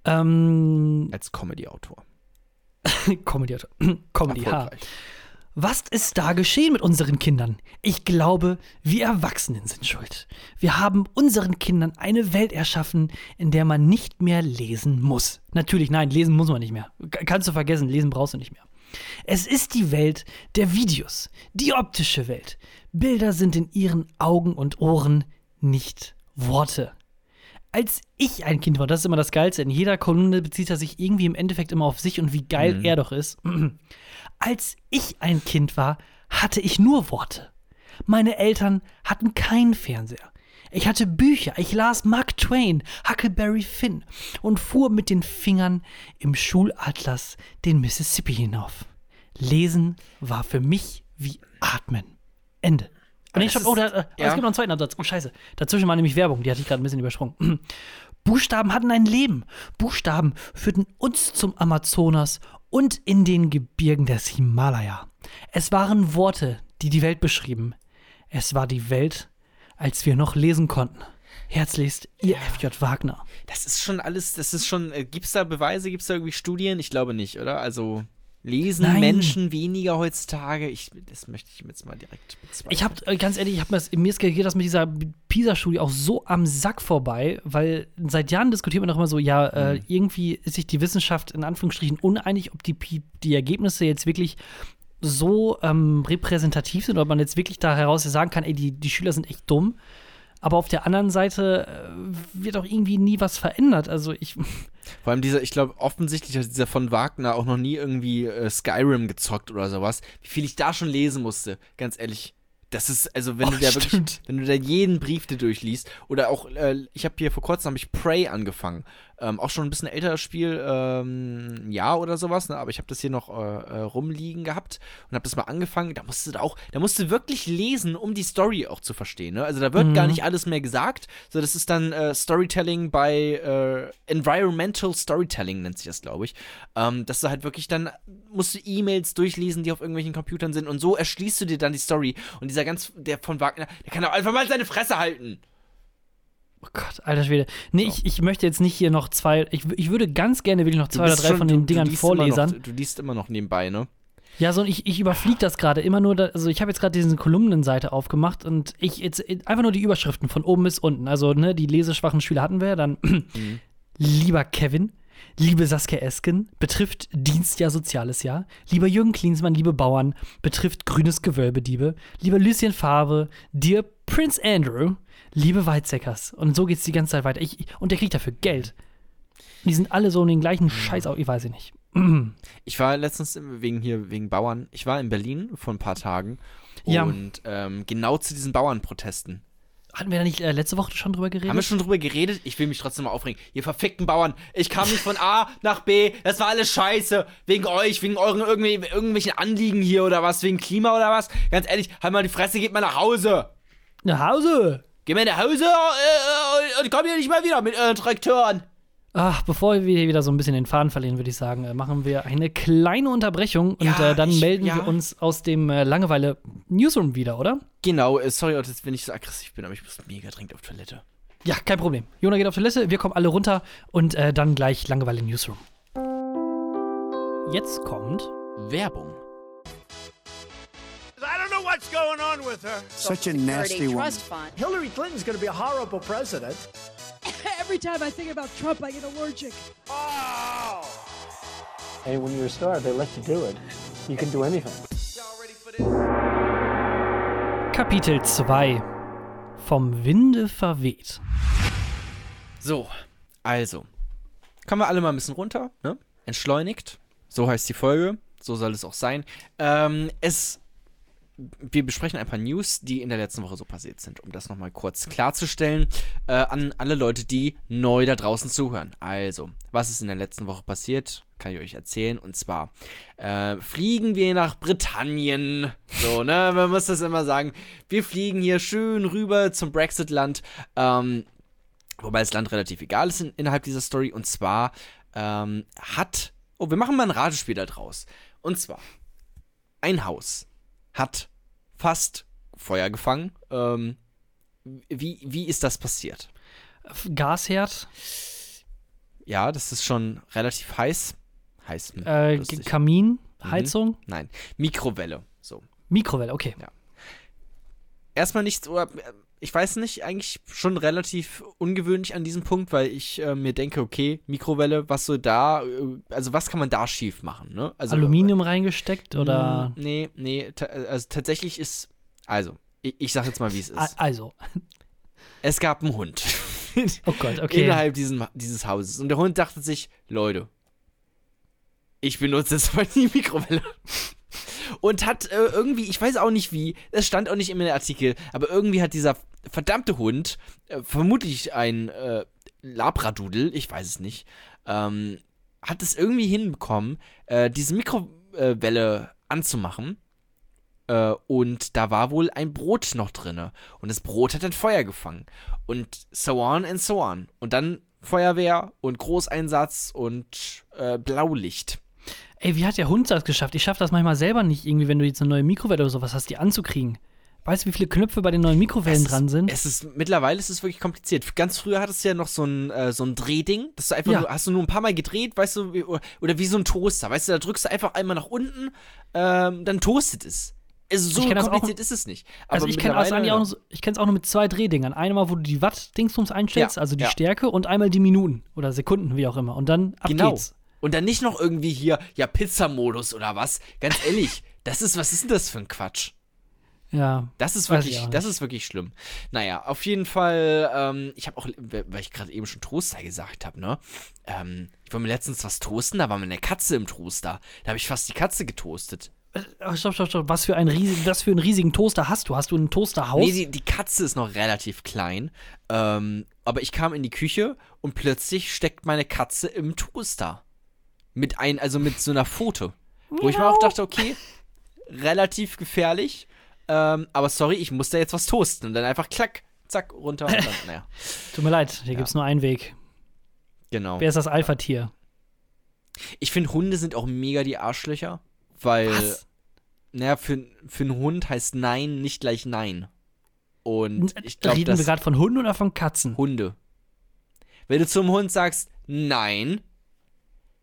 Speaker 1: ähm,
Speaker 2: Als Comedy-Autor.
Speaker 1: Comedy-Autor. Comedy, ha. Was ist da geschehen mit unseren Kindern? Ich glaube, wir Erwachsenen sind schuld. Wir haben unseren Kindern eine Welt erschaffen, in der man nicht mehr lesen muss. Natürlich, nein, lesen muss man nicht mehr. Kannst du vergessen, lesen brauchst du nicht mehr. Es ist die Welt der Videos, die optische Welt. Bilder sind in ihren Augen und Ohren nicht Worte. Als ich ein Kind war, das ist immer das Geilste, in jeder Kolumne bezieht er sich irgendwie im Endeffekt immer auf sich und wie geil mhm. er doch ist. Als ich ein Kind war, hatte ich nur Worte. Meine Eltern hatten keinen Fernseher. Ich hatte Bücher, ich las Mark Twain, Huckleberry Finn und fuhr mit den Fingern im Schulatlas den Mississippi hinauf. Lesen war für mich wie Atmen. Ende. Und ich oh, da, äh, ja. es gibt noch einen zweiten Absatz. Oh, scheiße. Dazwischen war nämlich Werbung, die hatte ich gerade ein bisschen übersprungen. Buchstaben hatten ein Leben. Buchstaben führten uns zum Amazonas und in den Gebirgen des Himalaya. Es waren Worte, die die Welt beschrieben. Es war die Welt, als wir noch lesen konnten. Herzlichst, ihr ja. FJ Wagner.
Speaker 2: Das ist schon alles, das ist schon, äh, gibt's da Beweise, gibt's da irgendwie Studien? Ich glaube nicht, oder? Also, Lesen Nein. Menschen weniger heutzutage? Ich, das möchte ich jetzt mal direkt
Speaker 1: bezweifeln. Ich habe, äh, ganz ehrlich, ich hab mir, mir ist geht das mit dieser PISA-Studie auch so am Sack vorbei, weil seit Jahren diskutiert man doch immer so, ja, mhm. äh, irgendwie ist sich die Wissenschaft in Anführungsstrichen uneinig, ob die, die Ergebnisse jetzt wirklich so ähm, repräsentativ sind, oder ob man jetzt wirklich da heraus sagen kann, ey, die, die Schüler sind echt dumm. Aber auf der anderen Seite äh, wird auch irgendwie nie was verändert. Also ich.
Speaker 2: Vor allem dieser, ich glaube, offensichtlich hat dieser von Wagner auch noch nie irgendwie äh, Skyrim gezockt oder sowas. Wie viel ich da schon lesen musste, ganz ehrlich. Das ist, also wenn oh, du da wirklich, wenn du da jeden Brief dir durchliest, oder auch, äh, ich habe hier vor kurzem habe ich Prey angefangen. Ähm, auch schon ein bisschen älteres Spiel, ähm, Jahr oder sowas, ne? aber ich habe das hier noch äh, äh, rumliegen gehabt und habe das mal angefangen. Da musste du auch, da musst du wirklich lesen, um die Story auch zu verstehen. Ne? Also da wird mhm. gar nicht alles mehr gesagt. So, das ist dann äh, Storytelling bei äh, Environmental Storytelling nennt sich das, glaube ich. Ähm, dass du halt wirklich dann musst du E-Mails durchlesen, die auf irgendwelchen Computern sind und so erschließt du dir dann die Story. Und dieser ganz, der von Wagner, der kann auch einfach mal seine Fresse halten.
Speaker 1: Oh Gott, alter Schwede. Nee, so. ich, ich möchte jetzt nicht hier noch zwei. Ich, ich würde ganz gerne wirklich noch zwei oder drei schon, von den du, Dingern du vorlesen.
Speaker 2: Noch, du liest immer noch nebenbei, ne?
Speaker 1: Ja, so ich, ich überfliege das gerade immer nur, da, also ich habe jetzt gerade diese Kolumnenseite aufgemacht und ich jetzt einfach nur die Überschriften von oben bis unten. Also, ne, die leseschwachen Schüler hatten wir, dann mhm. lieber Kevin, liebe Saskia Esken, betrifft Dienstjahr Soziales Jahr, lieber Jürgen Klinsmann, liebe Bauern, betrifft grünes Gewölbediebe, lieber Lucien Favre, dir Prince Andrew, liebe Weizsäckers. Und so geht es die ganze Zeit weiter. Ich, und der kriegt dafür Geld. Die sind alle so in den gleichen Scheiß, ich weiß ich nicht.
Speaker 2: Ich war letztens wegen hier, wegen Bauern, ich war in Berlin vor ein paar Tagen ja. und ähm, genau zu diesen Bauernprotesten.
Speaker 1: Hatten wir da nicht äh, letzte Woche schon drüber geredet?
Speaker 2: Haben wir schon drüber geredet? Ich will mich trotzdem mal aufregen. Ihr verfickten Bauern, ich kam nicht von A nach B, das war alles scheiße. Wegen euch, wegen euren irgendwie, irgendwelchen Anliegen hier oder was, wegen Klima oder was. Ganz ehrlich, halt mal die Fresse, geht mal nach Hause.
Speaker 1: Nach Hause?
Speaker 2: Geh mal nach Hause äh, äh, und komm hier nicht mal wieder mit euren Traktoren.
Speaker 1: Ach, bevor wir wieder so ein bisschen den Faden verlieren, würde ich sagen, äh, machen wir eine kleine Unterbrechung und ja, äh, dann ich, melden ja. wir uns aus dem äh, Langeweile-Newsroom wieder, oder?
Speaker 2: Genau, sorry, wenn ich so aggressiv bin, aber ich muss mega dringend auf Toilette.
Speaker 1: Ja, kein Problem. Jona geht auf Toilette, wir kommen alle runter und dann gleich Langeweile-Newsroom. Jetzt kommt
Speaker 2: Werbung.
Speaker 3: What's going on with her.
Speaker 4: Such a nasty one.
Speaker 3: Hillary Clinton's going to be a horrible president.
Speaker 5: Every time I think about Trump, I get allergic. Oh!
Speaker 6: Hey, when you're a star, they let you do it. You can do anything.
Speaker 1: Kapitel 2 Vom Winde verweht.
Speaker 2: So, also. Kommen wir alle mal ein bisschen runter, ne? Entschleunigt. So heißt die Folge. So soll es auch sein. Ähm, es wir besprechen ein paar News, die in der letzten Woche so passiert sind, um das nochmal kurz klarzustellen äh, an alle Leute, die neu da draußen zuhören. Also, was ist in der letzten Woche passiert, kann ich euch erzählen. Und zwar äh, fliegen wir nach Britannien. So, ne, man muss das immer sagen. Wir fliegen hier schön rüber zum Brexit-Land. Ähm, wobei das Land relativ egal ist in, innerhalb dieser Story. Und zwar ähm, hat. Oh, wir machen mal ein Ratespiel da draus. Und zwar ein Haus hat fast Feuer gefangen. Ähm, wie, wie ist das passiert?
Speaker 1: Gasherd.
Speaker 2: Ja, das ist schon relativ heiß. Heiß.
Speaker 1: Äh, Kamin, mhm. Heizung? Mhm.
Speaker 2: Nein, Mikrowelle. So.
Speaker 1: Mikrowelle, okay.
Speaker 2: Ja. Erstmal nichts, oder ich weiß nicht, eigentlich schon relativ ungewöhnlich an diesem Punkt, weil ich äh, mir denke, okay, Mikrowelle, was so da, äh, also was kann man da schief machen, ne? Also,
Speaker 1: Aluminium reingesteckt oder?
Speaker 2: Nee, nee, also tatsächlich ist, also, ich, ich sag jetzt mal, wie es ist.
Speaker 1: Also.
Speaker 2: Es gab einen Hund.
Speaker 1: oh Gott, okay.
Speaker 2: Innerhalb diesen, dieses Hauses. Und der Hund dachte sich, Leute, ich benutze jetzt mal die Mikrowelle und hat äh, irgendwie, ich weiß auch nicht wie, es stand auch nicht im Artikel, aber irgendwie hat dieser verdammte Hund, äh, vermutlich ein äh, Labradudel, ich weiß es nicht, ähm, hat es irgendwie hinbekommen, äh, diese Mikrowelle anzumachen. Äh, und da war wohl ein Brot noch drin. Und das Brot hat dann Feuer gefangen. Und so on and so on. Und dann Feuerwehr und Großeinsatz und äh, Blaulicht.
Speaker 1: Ey, wie hat der Hund das geschafft? Ich schaffe das manchmal selber nicht, irgendwie, wenn du jetzt eine neue Mikrowelle oder sowas hast, die anzukriegen. Weißt du, wie viele Knöpfe bei den neuen Mikrowellen
Speaker 2: ist,
Speaker 1: dran sind?
Speaker 2: Es ist, mittlerweile ist es wirklich kompliziert. Ganz früher hattest du ja noch so ein, äh, so ein Drehding. Das einfach ja. nur, hast du nur ein paar Mal gedreht, weißt du, wie, oder, oder, wie so ein Toaster. Weißt du, da drückst du einfach einmal nach unten, ähm, dann toastet es. Also so kompliziert auch, ist es nicht.
Speaker 1: Aber also ich kenne es auch, auch nur mit zwei Drehdingern. Einmal, wo du die Watt-Dingsbums einstellst, ja, also die ja. Stärke, und einmal die Minuten oder Sekunden, wie auch immer. Und dann ab genau. geht's.
Speaker 2: Und dann nicht noch irgendwie hier, ja, Pizza-Modus oder was. Ganz ehrlich, das ist, was ist denn das für ein Quatsch?
Speaker 1: Ja.
Speaker 2: Das ist wirklich, das ist wirklich schlimm. Naja, auf jeden Fall, ähm, ich habe auch, weil ich gerade eben schon Toaster gesagt habe, ne? Ähm, ich wollte mir letztens was toasten, da war meine Katze im Toaster. Da habe ich fast die Katze getoastet.
Speaker 1: Oh, stopp, stopp, stopp. Was für, ein riesig, was für einen riesigen Toaster hast du? Hast du ein Toasterhaus?
Speaker 2: Nee, die, die Katze ist noch relativ klein. Ähm, aber ich kam in die Küche und plötzlich steckt meine Katze im Toaster. Mit ein, also mit so einer Pfote. Wo ich mir auch dachte, okay, relativ gefährlich. Ähm, aber sorry, ich muss da jetzt was toasten. Und dann einfach klack, zack, runter und dann, naja.
Speaker 1: Tut mir leid, hier gibt's nur einen Weg.
Speaker 2: Genau.
Speaker 1: Wer ist das Alpha-Tier?
Speaker 2: Ich finde, Hunde sind auch mega die Arschlöcher, weil,
Speaker 1: Was?
Speaker 2: naja, für, für einen Hund heißt Nein nicht gleich Nein. Und ich glaube,
Speaker 1: Reden wir gerade von Hunden oder von Katzen?
Speaker 2: Hunde. Wenn du zum Hund sagst Nein,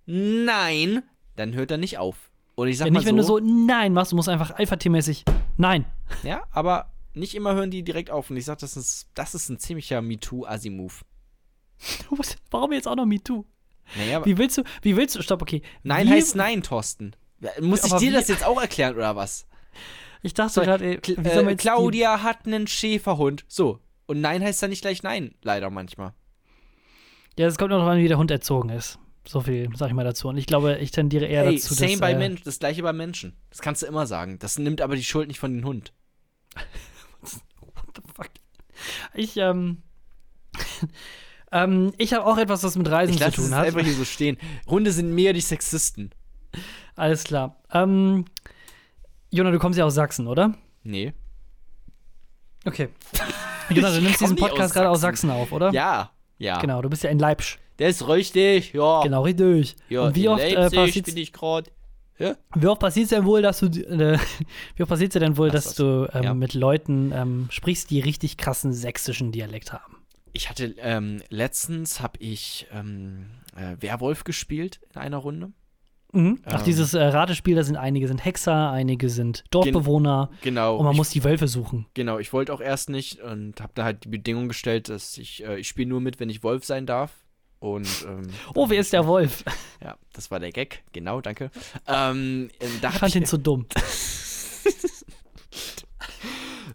Speaker 2: Nein, dann hört er nicht auf. Und ich sag
Speaker 1: Ja,
Speaker 2: mal
Speaker 1: nicht, wenn du so Nein machst, du musst einfach Alpha-Tier-mäßig Nein.
Speaker 2: Ja, aber nicht immer hören die direkt auf. Und ich sag, das ist, das ist ein ziemlicher MeToo-Assi-Move.
Speaker 1: Warum jetzt auch noch MeToo?
Speaker 2: Naja, aber
Speaker 1: Wie willst du, wie willst du, stopp, okay.
Speaker 2: Nein
Speaker 1: wie,
Speaker 2: heißt Nein, Thorsten. Muss ich dir
Speaker 1: wie-
Speaker 2: das jetzt auch erklären, oder was?
Speaker 1: Ich dachte
Speaker 2: So,
Speaker 1: gerade,
Speaker 2: äh, Claudia hat einen Schäferhund. So. Und Nein heißt dann nicht gleich Nein, leider manchmal.
Speaker 1: Ja, es kommt noch darauf an, wie der Hund erzogen ist. So viel sag ich mal dazu. Und ich glaube, ich tendiere eher
Speaker 2: Hey,
Speaker 1: dazu,
Speaker 2: same
Speaker 1: dass.
Speaker 2: bei
Speaker 1: äh,
Speaker 2: Menschen. Das gleiche bei Menschen. Das kannst du immer sagen. Das nimmt aber die Schuld nicht von dem Hund.
Speaker 1: What the fuck? Ich, ähm. ähm, ich habe auch etwas, was mit Reisen
Speaker 2: Ich
Speaker 1: zu
Speaker 2: lasse es
Speaker 1: tun hat.
Speaker 2: einfach hier so stehen. Hunde sind mehr die Sexisten.
Speaker 1: Alles klar. Ähm, Jona, du kommst ja aus Sachsen, oder?
Speaker 2: Nee.
Speaker 1: Okay. Jona, du nimmst diesen Podcast gerade aus.
Speaker 2: Sachsen
Speaker 1: auf, oder?
Speaker 2: Ja. Ja.
Speaker 1: Genau, du bist ja in Leipzig.
Speaker 2: Der ist richtig. Ja.
Speaker 1: Genau, richtig.
Speaker 2: Ja,
Speaker 1: Und wie oft, äh, passiert
Speaker 2: bin ich gerade.
Speaker 1: wie oft passiert es denn wohl, dass du, äh, wie oft passiert es denn wohl, dass du ähm,
Speaker 2: Ja.
Speaker 1: mit Leuten ähm, sprichst, die richtig krassen sächsischen Dialekt haben?
Speaker 2: Ich hatte ähm, letztens habe ich ähm, äh, Werwolf gespielt in einer Runde.
Speaker 1: Mhm. Ach,
Speaker 2: Ähm.
Speaker 1: dieses äh, Ratespiel, da sind einige sind Hexer, einige sind Dorfbewohner
Speaker 2: Genau.
Speaker 1: und man
Speaker 2: ich,
Speaker 1: muss die Wölfe suchen.
Speaker 2: genau. Ich wollte auch erst nicht und habe da halt die Bedingung gestellt, dass ich äh, ich spiele nur mit, wenn ich Wolf sein darf. Und ähm,
Speaker 1: Oh, wer ist der Wolf?
Speaker 2: ja, das war der Gag. Genau, danke. Ähm, äh, da
Speaker 1: Ich fand
Speaker 2: ich,
Speaker 1: ihn zu dumm.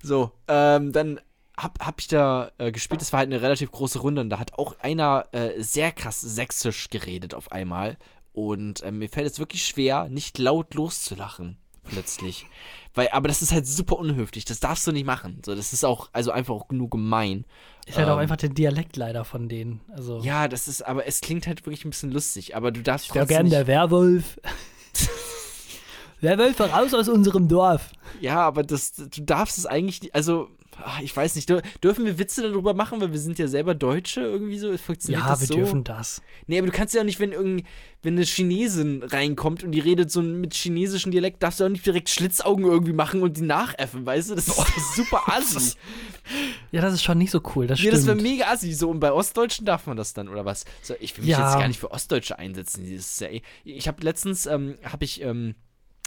Speaker 2: So, ähm, dann hab, hab ich da äh, gespielt. Das war halt eine relativ große Runde und da hat auch einer äh, sehr krass sächsisch geredet auf einmal. Und äh, mir fällt es wirklich schwer, nicht laut loszulachen plötzlich. Weil, aber das ist halt super unhöflich. Das darfst du nicht machen. So, das ist auch, also einfach auch nur gemein.
Speaker 1: Ist halt auch
Speaker 2: Ähm,
Speaker 1: einfach der Dialekt leider von denen. Also,
Speaker 2: Ja, das ist, aber es klingt halt wirklich ein bisschen lustig. Aber du darfst
Speaker 1: ich
Speaker 2: trotzdem
Speaker 1: gern der Werwolf. Werwolf raus aus unserem Dorf.
Speaker 2: Ja, aber das, du darfst es eigentlich nicht, also, ah, ich weiß nicht, dür- dürfen wir Witze darüber machen, weil wir sind ja selber Deutsche irgendwie so? Funktioniert
Speaker 1: Ja,
Speaker 2: das
Speaker 1: wir
Speaker 2: so?
Speaker 1: dürfen das.
Speaker 2: Nee, aber du kannst ja auch nicht, wenn irgend, wenn eine Chinesin reinkommt und die redet so mit chinesischem Dialekt, darfst du auch nicht direkt Schlitzaugen irgendwie machen und die nachäffen, weißt du? Das ist super assi.
Speaker 1: Ja, das ist schon nicht so cool, das
Speaker 2: Ja, das wäre
Speaker 1: stimmt.
Speaker 2: mega assi. So, und bei Ostdeutschen darf man das dann, oder was? So, ich will mich
Speaker 1: Ja.
Speaker 2: jetzt gar nicht für Ostdeutsche einsetzen. Ist ja, eh- ich habe letztens, ähm, habe ich, ähm,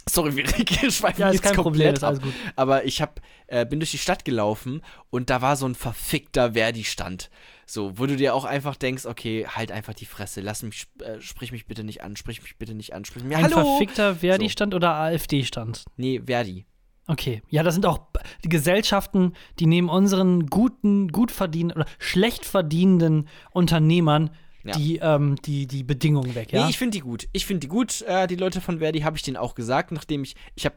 Speaker 2: sorry, wir schweifen
Speaker 1: Ja, ist
Speaker 2: jetzt
Speaker 1: kein Problem,
Speaker 2: komplett
Speaker 1: ist alles
Speaker 2: ab.
Speaker 1: gut.
Speaker 2: Aber ich hab, äh, bin durch die Stadt gelaufen und da war so ein verfickter Verdi-Stand. So, wo du dir auch einfach denkst, okay, halt einfach die Fresse, lass mich, äh, sprich mich bitte nicht an, sprich mich bitte nicht an, sprich mich
Speaker 1: Ein
Speaker 2: Hallo!
Speaker 1: verfickter Verdi-Stand oder AfD-Stand?
Speaker 2: Nee, Verdi.
Speaker 1: Okay. Ja, das sind auch die Gesellschaften, die neben unseren guten, gut verdienenden oder schlecht verdienenden Unternehmern
Speaker 2: Ja.
Speaker 1: die, ähm, die, die Bedingungen weg, ja?
Speaker 2: Nee, ich finde die gut. Ich finde die gut. Äh, die Leute von Verdi habe ich denen auch gesagt, nachdem ich, ich habe,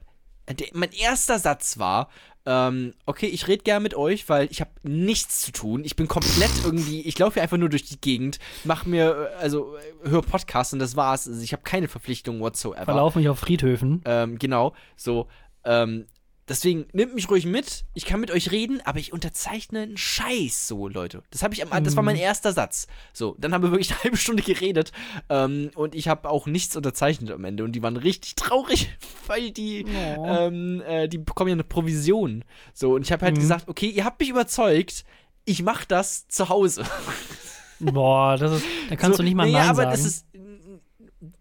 Speaker 2: mein erster Satz war, ähm, okay, ich rede gerne mit euch, weil ich habe nichts zu tun. Ich bin komplett irgendwie, ich laufe einfach nur durch die Gegend, mach mir, äh, also äh, höre Podcasts und das war's. Also ich habe keine Verpflichtung whatsoever.
Speaker 1: Verlauf mich auf Friedhöfen.
Speaker 2: Ähm, genau, so. Ähm, deswegen nimmt mich ruhig mit. Ich kann mit euch reden, aber ich unterzeichne einen Scheiß, so Leute. Das habe ich am, das war
Speaker 1: Mhm.
Speaker 2: mein erster Satz. So, dann haben wir wirklich eine halbe Stunde geredet ähm, und ich habe auch nichts unterzeichnet am Ende und die waren richtig traurig, weil die,
Speaker 1: Oh.
Speaker 2: ähm, äh, die bekommen ja eine Provision. So und ich habe halt
Speaker 1: Mhm.
Speaker 2: gesagt, okay, ihr habt mich überzeugt. Ich mache das zu Hause.
Speaker 1: Boah, das ist, da kannst
Speaker 2: so,
Speaker 1: du nicht mal
Speaker 2: nee,
Speaker 1: Nein
Speaker 2: aber
Speaker 1: sagen.
Speaker 2: das ist.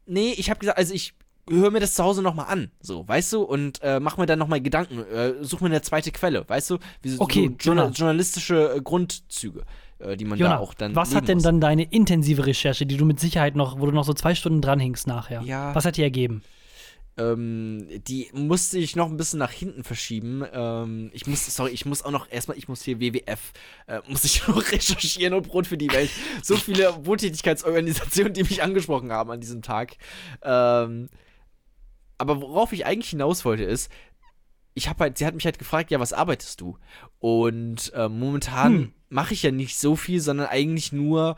Speaker 2: Nee, ich habe gesagt, also ich höre mir das zu Hause nochmal an, so, weißt du, und äh, mach mir dann nochmal Gedanken, äh, such mir eine zweite Quelle, weißt du, wie so,
Speaker 1: Okay,
Speaker 2: so journa
Speaker 1: Jonas.
Speaker 2: journalistische äh, Grundzüge, äh, die man
Speaker 1: Jona,
Speaker 2: da auch dann.
Speaker 1: was hat denn
Speaker 2: muss.
Speaker 1: dann deine intensive Recherche, die du mit Sicherheit noch, wo du noch so zwei Stunden dranhängst nachher?
Speaker 2: Ja.
Speaker 1: Was hat die ergeben?
Speaker 2: Ähm, die musste ich noch ein bisschen nach hinten verschieben. Ähm, ich muss, sorry, ich muss auch noch erstmal, ich muss hier WWF, äh, muss ich noch recherchieren und Brot für die Welt. So viele Wohltätigkeitsorganisationen, die mich angesprochen haben an diesem Tag. Ähm, aber worauf ich eigentlich hinaus wollte ist, ich habe halt, sie hat mich halt gefragt, ja, was arbeitest du? Und äh, momentan
Speaker 1: Hm.
Speaker 2: mache ich ja nicht so viel, sondern eigentlich nur,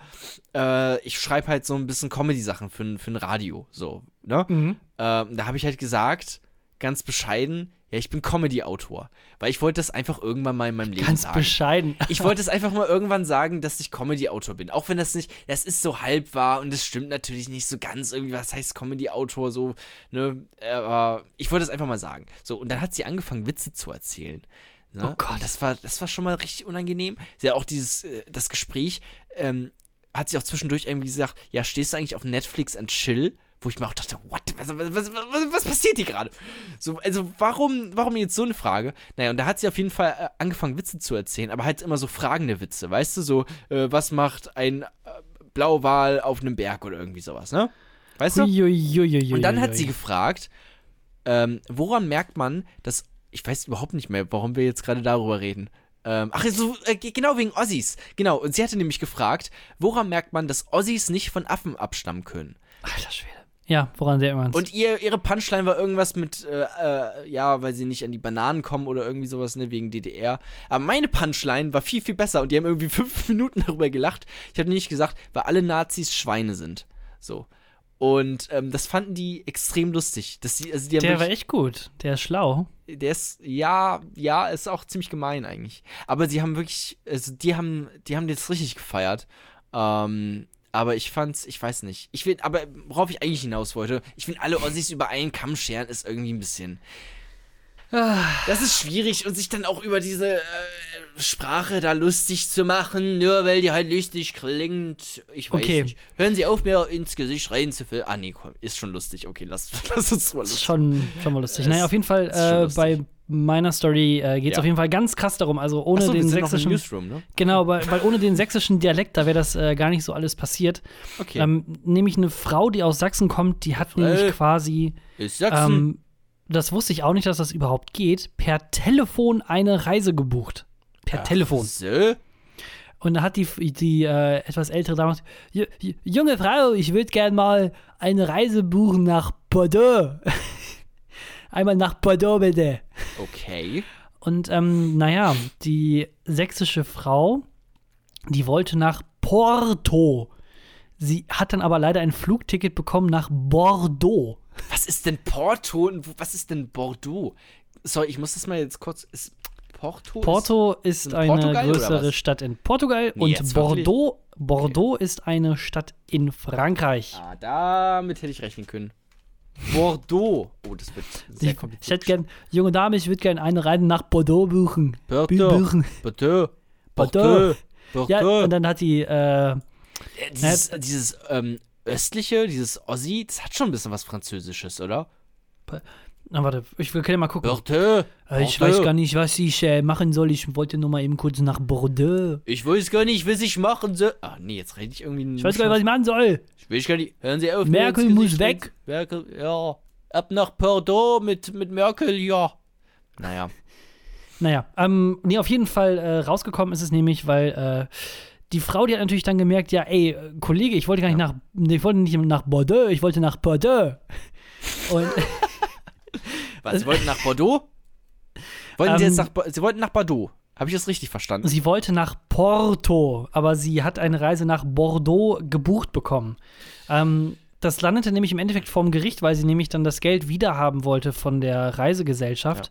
Speaker 2: äh, ich schreibe halt so ein bisschen Comedy-Sachen für, für ein Radio, so, ne?
Speaker 1: Mhm.
Speaker 2: Ähm, da habe ich halt gesagt, ganz bescheiden, ja, ich bin Comedy-Autor. Weil ich wollte das einfach irgendwann mal in meinem Leben
Speaker 1: Ganz
Speaker 2: sagen.
Speaker 1: bescheiden.
Speaker 2: Ich wollte es einfach mal irgendwann sagen, dass ich Comedy-Autor bin. Auch wenn das nicht, das ist so halb wahr und das stimmt natürlich nicht so ganz irgendwie, was heißt Comedy-Autor, so, ne, aber ich wollte es einfach mal sagen. So, und dann hat sie angefangen, Witze zu erzählen. Ne?
Speaker 1: Oh Gott.
Speaker 2: Und das war, das war schon mal richtig unangenehm. Sie hat auch dieses, äh, das Gespräch, ähm, hat sie auch zwischendurch irgendwie gesagt, ja, stehst du eigentlich auf Netflix and Chill? Wo ich mir auch dachte, what? Was, was, was, was, passiert hier gerade? So, also warum, warum jetzt so eine Frage? Naja, und da hat sie auf jeden Fall äh, angefangen, Witze zu erzählen, aber halt immer so fragende Witze, weißt du, so, äh, was macht ein äh, Blauwal auf einem Berg oder irgendwie sowas, ne? Weißt du? Und dann hat sie gefragt, ähm, woran merkt man, dass, ich weiß überhaupt nicht mehr, warum wir jetzt gerade darüber reden. Ähm, ach, so, äh, ge- genau wegen Ossis. Genau, und sie hatte nämlich gefragt, woran merkt man, dass Ossis nicht von Affen abstammen können?
Speaker 1: Alter Schwede. Ja, woran sehr immer.
Speaker 2: Und ihr, ihre Punchline war irgendwas mit, äh, äh, ja, weil sie nicht an die Bananen kommen oder irgendwie sowas, ne, wegen DDR. Aber meine Punchline war viel, viel besser und die haben irgendwie fünf Minuten darüber gelacht. Ich hatte nicht gesagt, weil alle Nazis Schweine sind. So. Und ähm, das fanden die extrem lustig. Dass die, also die
Speaker 1: der war echt gut. Der ist schlau.
Speaker 2: der ist, ja, ja, ist auch ziemlich gemein eigentlich. Aber sie haben wirklich, also die haben, die haben das richtig gefeiert. Ähm, aber ich fand's, ich weiß nicht. Ich will, aber worauf ich eigentlich hinaus wollte, ich finde alle Ossis über einen Kamm scheren ist irgendwie ein bisschen. Das ist schwierig und sich dann auch über diese äh, Sprache da lustig zu machen, nur weil die halt lustig klingt. Ich weiß
Speaker 1: Okay.
Speaker 2: nicht. Hören Sie auf, mir ins Gesicht reinzufüllen. Ah, nee, komm, ist schon lustig. Okay, lass, lass uns mal lustig.
Speaker 1: schon, schon mal lustig. Naja, auf jeden Fall äh, bei meiner Story äh, geht es
Speaker 2: Ja.
Speaker 1: auf jeden Fall ganz krass darum. Also ohne
Speaker 2: wir
Speaker 1: den sächsischen.
Speaker 2: Newsroom, ne?
Speaker 1: Genau, weil, weil ohne den sächsischen Dialekt, da wäre das äh, gar nicht so alles passiert.
Speaker 2: Okay.
Speaker 1: Ähm, nämlich eine Frau, die aus Sachsen kommt, die hat
Speaker 2: Äh,
Speaker 1: nämlich quasi,
Speaker 2: ist Sachsen.
Speaker 1: ähm, das wusste ich auch nicht, dass das überhaupt geht, per Telefon eine Reise gebucht. Per Telefon.
Speaker 2: So?
Speaker 1: Und da hat die, die äh, etwas ältere Dame gesagt, "Ju- ju- junge Frau, ich würde gern mal eine Reise buchen nach Bordeaux. Einmal nach Bordeaux bitte.
Speaker 2: Okay.
Speaker 1: Und ähm, naja, die sächsische Frau, die wollte nach Porto. Sie hat dann aber leider ein Flugticket bekommen nach Bordeaux.
Speaker 2: Was ist denn Porto und was ist denn Bordeaux? Sorry, ich muss das mal jetzt kurz. Ist Porto?
Speaker 1: Porto ist
Speaker 2: in
Speaker 1: eine
Speaker 2: Portugal
Speaker 1: größere? Stadt in Portugal
Speaker 2: Nee,
Speaker 1: und? Bordeaux, Bordeaux ist eine Stadt in Frankreich.
Speaker 2: Ist, ah, damit hätte ich rechnen können. Bordeaux. Oh, das wird sehr
Speaker 1: Ich, ich
Speaker 2: kompliziert.
Speaker 1: hätte gern, junge Dame, ich würde gerne eine Reise nach Bordeaux buchen. Bu-
Speaker 2: Bordeaux.
Speaker 1: buchen.
Speaker 2: Bordeaux.
Speaker 1: Bordeaux.
Speaker 2: Bordeaux.
Speaker 1: Ja, und dann hat die, äh,
Speaker 2: Äh, dieses dieses ähm, östliche, dieses Ossi, das hat schon ein bisschen was Französisches, oder?
Speaker 1: Na, warte, ich will kann mal gucken.
Speaker 2: Bordeaux.
Speaker 1: Äh, ich
Speaker 2: Bordeaux.
Speaker 1: weiß gar nicht, was ich äh, machen soll. Ich wollte nur mal eben kurz nach Bordeaux.
Speaker 2: Ich weiß gar nicht, was ich machen soll. Ah, nee, jetzt rede ich irgendwie.
Speaker 1: Ich weiß gar nicht, was ich machen soll.
Speaker 2: Ich will gar nicht. Hören Sie auf.
Speaker 1: Merkel muss weg.
Speaker 2: Merkel, ja. Ab nach Bordeaux mit, mit Merkel, ja. Naja.
Speaker 1: Naja, ähm, nee, auf jeden Fall äh, rausgekommen ist es nämlich, weil äh, die Frau, die hat natürlich dann gemerkt, ja, ey, äh, Kollege, ich wollte gar nicht nach, nee, ich wollte nicht nach Bordeaux, ich wollte nach Bordeaux. Und
Speaker 2: Was, Sie wollten nach Bordeaux? Wollten Sie
Speaker 1: Ähm,
Speaker 2: jetzt nach, Bo- Sie wollten nach Bordeaux? Habe ich das richtig verstanden?
Speaker 1: sie wollte nach Porto, aber sie hat eine Reise nach Bordeaux gebucht bekommen. Ähm, das landete nämlich im Endeffekt vorm Gericht, weil sie nämlich dann das Geld wiederhaben wollte von der Reisegesellschaft.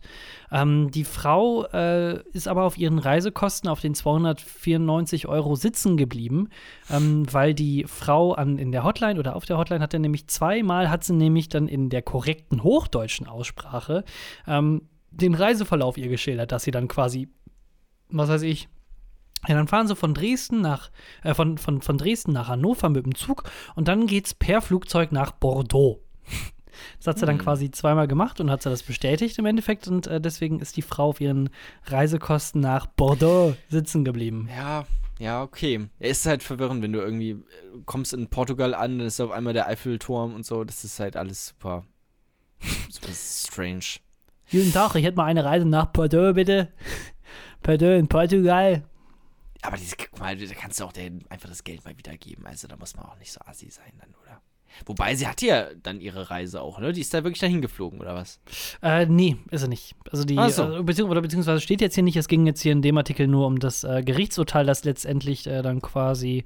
Speaker 1: Ähm, die Frau äh, ist aber auf ihren Reisekosten auf den 294 Euro sitzen geblieben, ähm, weil die Frau an, in der Hotline oder auf der Hotline hat dann nämlich zweimal, hat sie nämlich dann in der korrekten hochdeutschen Aussprache ähm, den Reiseverlauf ihr geschildert, dass sie dann quasi, was weiß ich, ja, dann fahren sie von Dresden nach, äh, von, von, von Dresden nach Hannover mit dem Zug und dann geht's per Flugzeug nach Bordeaux. Das hat sie dann quasi zweimal gemacht und hat sie das bestätigt im Endeffekt und äh, deswegen ist die Frau auf ihren Reisekosten nach Bordeaux sitzen geblieben.
Speaker 2: Ja, ja, okay. Es ist halt verwirrend, wenn du irgendwie äh, kommst in Portugal an, dann ist auf einmal der Eiffelturm und so. Das ist halt alles super, super strange.
Speaker 1: Guten Tag, ich hätte mal eine Reise nach Bordeaux, bitte. Bordeaux in Portugal.
Speaker 2: Aber diese, guck mal, da kannst du auch denen einfach das Geld mal wiedergeben. Also da muss man auch nicht so assi sein dann, oder? Wobei sie hatte ja dann ihre Reise auch, ne? Die ist da wirklich dahin geflogen, oder was?
Speaker 1: Äh, nee, ist er nicht. Also die,
Speaker 2: so.
Speaker 1: äh, beziehungs oder beziehungsweise steht jetzt hier nicht, es ging jetzt hier in dem Artikel nur um das äh, Gerichtsurteil, das letztendlich äh, dann quasi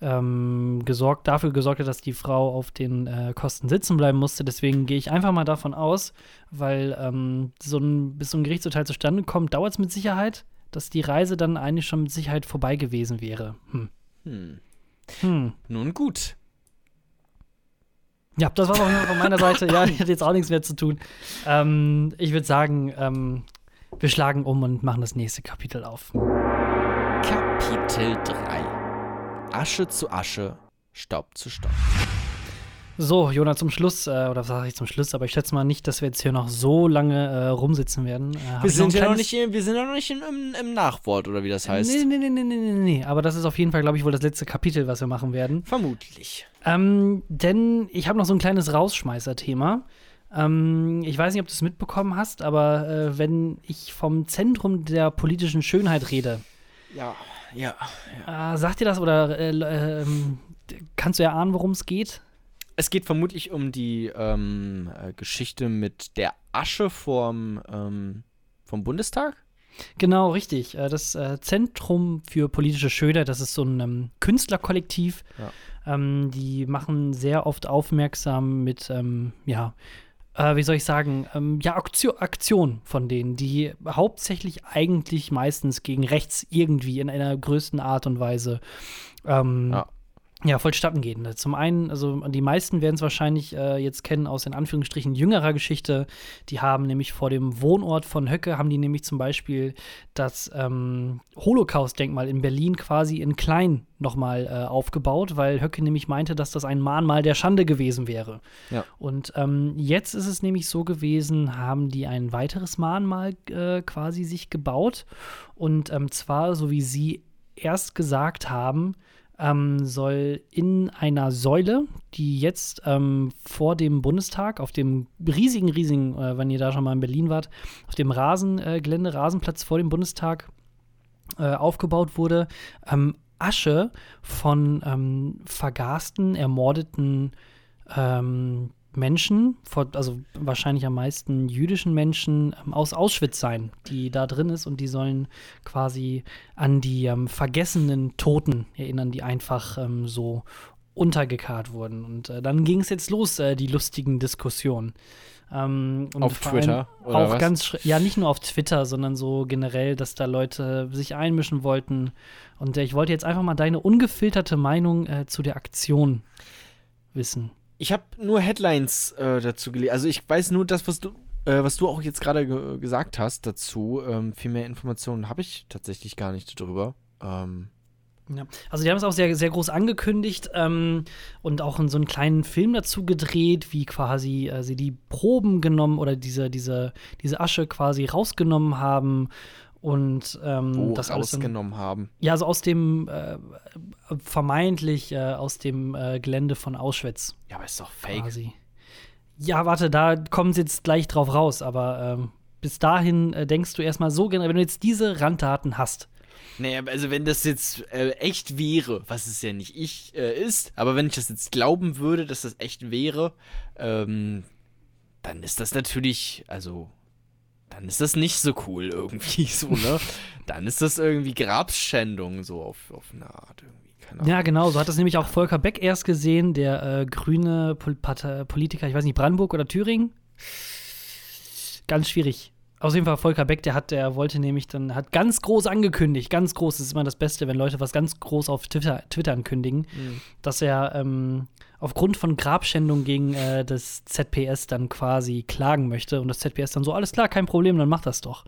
Speaker 1: ähm, gesorgt, dafür gesorgt hat, dass die Frau auf den äh, Kosten sitzen bleiben musste. Deswegen gehe ich einfach mal davon aus, weil ähm, so ein, bis so ein Gerichtsurteil zustande kommt, dauert es mit Sicherheit, dass die Reise dann eigentlich schon mit Sicherheit vorbei gewesen wäre. Hm.
Speaker 2: Hm.
Speaker 1: Hm.
Speaker 2: Nun gut.
Speaker 1: Ja, das war auch von meiner Seite. Ja, ich hatte jetzt auch nichts mehr zu tun. Ähm, ich würde sagen, ähm, wir schlagen um und machen das nächste Kapitel auf.
Speaker 2: Kapitel 3. Asche zu Asche, Staub zu Staub.
Speaker 1: So, Jona, zum Schluss, äh, oder was sage ich zum Schluss, aber ich schätze mal nicht, dass wir jetzt hier noch so lange äh, rumsitzen werden. Äh,
Speaker 2: Wir sind ja noch nicht, im- wir sind ja noch nicht im, im, Nachwort, oder wie das heißt.
Speaker 1: Nee, nee, nee, nee, nee, nee, nee. Aber das ist auf jeden Fall, glaube ich, wohl das letzte Kapitel, was wir machen werden.
Speaker 2: Vermutlich.
Speaker 1: Ähm, denn ich habe noch so ein kleines Rausschmeißer-Thema. Ähm, ich weiß nicht, ob du es mitbekommen hast, aber äh, wenn ich vom Zentrum der politischen Schönheit rede,
Speaker 2: Ja, ja.
Speaker 1: äh, sagt dir das oder äh, ähm, kannst du erahnen, worum es geht?
Speaker 2: Es geht vermutlich um die ähm, äh, Geschichte mit der Asche vom, ähm, vom Bundestag.
Speaker 1: Genau, richtig. Äh, Das äh, Zentrum für politische Schönheit, das ist so ein ähm, Künstlerkollektiv. Ähm, die machen sehr oft aufmerksam mit, ähm, ja, äh, wie soll ich sagen, ähm, ja, Aktio Aktion von denen, die hauptsächlich eigentlich meistens gegen rechts irgendwie in einer größten Art und Weise
Speaker 2: Ja.
Speaker 1: Ja, vollstatten gehen. Zum einen, also die meisten werden es wahrscheinlich äh, jetzt kennen aus in Anführungsstrichen jüngerer Geschichte. Die haben nämlich vor dem Wohnort von Höcke, haben die nämlich zum Beispiel das ähm, Holocaust-Denkmal in Berlin quasi in klein nochmal äh, aufgebaut, weil Höcke nämlich meinte, dass das ein Mahnmal der Schande gewesen wäre.
Speaker 2: Ja.
Speaker 1: Und ähm, jetzt ist es nämlich so gewesen, haben die ein weiteres Mahnmal äh, quasi sich gebaut. Und ähm, zwar, so wie sie erst gesagt haben, ähm, soll in einer Säule, die jetzt ähm, vor dem Bundestag, auf dem riesigen, riesigen, äh, wenn ihr da schon mal in Berlin wart, auf dem Rasengelände, äh, Rasenplatz vor dem Bundestag äh, aufgebaut wurde, ähm, Asche von ähm, vergasten, ermordeten ähm, Menschen, also wahrscheinlich am meisten jüdischen Menschen ähm, aus Auschwitz sein, die da drin ist und die sollen quasi an die ähm, vergessenen Toten erinnern, die einfach ähm, so untergekarrt wurden. Und äh, dann ging es jetzt los, äh, die lustigen Diskussionen. Ähm, und
Speaker 2: Auf Twitter, oder
Speaker 1: Auch
Speaker 2: was?
Speaker 1: ganz, ja, nicht nur auf Twitter, sondern so generell, dass da Leute sich einmischen wollten. Und äh, ich wollte jetzt einfach mal deine ungefilterte Meinung äh, zu der Aktion wissen.
Speaker 2: Ich habe nur Headlines äh, dazu gelesen. Also ich weiß nur das, was du, äh, was du auch jetzt gerade ge gesagt hast dazu. Ähm, viel mehr Informationen habe ich tatsächlich gar nicht darüber. Ähm,
Speaker 1: Ja. Also die haben es auch sehr, sehr groß angekündigt ähm, und auch in so einen kleinen Film dazu gedreht, wie quasi äh, sie die Proben genommen oder diese, diese, diese Asche quasi rausgenommen haben und ähm,
Speaker 2: wo
Speaker 1: das alles dann,
Speaker 2: rausgenommen haben.
Speaker 1: Ja, also aus dem äh, vermeintlich äh, aus dem äh, Gelände von Auschwitz
Speaker 2: Ja, aber ist doch fake.
Speaker 1: quasi. Ja, warte, da kommen sie jetzt gleich drauf raus, aber ähm, bis dahin äh, denkst du erstmal so generell, wenn du jetzt diese Randdaten hast,
Speaker 2: Naja, also wenn das jetzt äh, echt wäre, was es ja nicht ich äh, ist, aber wenn ich das jetzt glauben würde, dass das echt wäre, ähm, dann ist das natürlich, also, dann ist das nicht so cool irgendwie so, ne? dann ist das irgendwie Grabschändung so auf, auf eine Art irgendwie.
Speaker 1: Ja, genau. So hat das nämlich auch Volker Beck erst gesehen, der äh, grüne Pol Politiker, ich weiß nicht, Brandenburg oder Thüringen. Ganz schwierig. Auf jeden Fall Volker Beck, der hat, der wollte nämlich dann, hat ganz groß angekündigt, ganz groß, das ist immer das Beste, wenn Leute was ganz groß auf Twitter, Twitter ankündigen, dass er ähm, aufgrund von Grabschändung gegen äh, das ZPS dann quasi klagen möchte und das ZPS dann so, alles klar, kein Problem, dann mach das doch.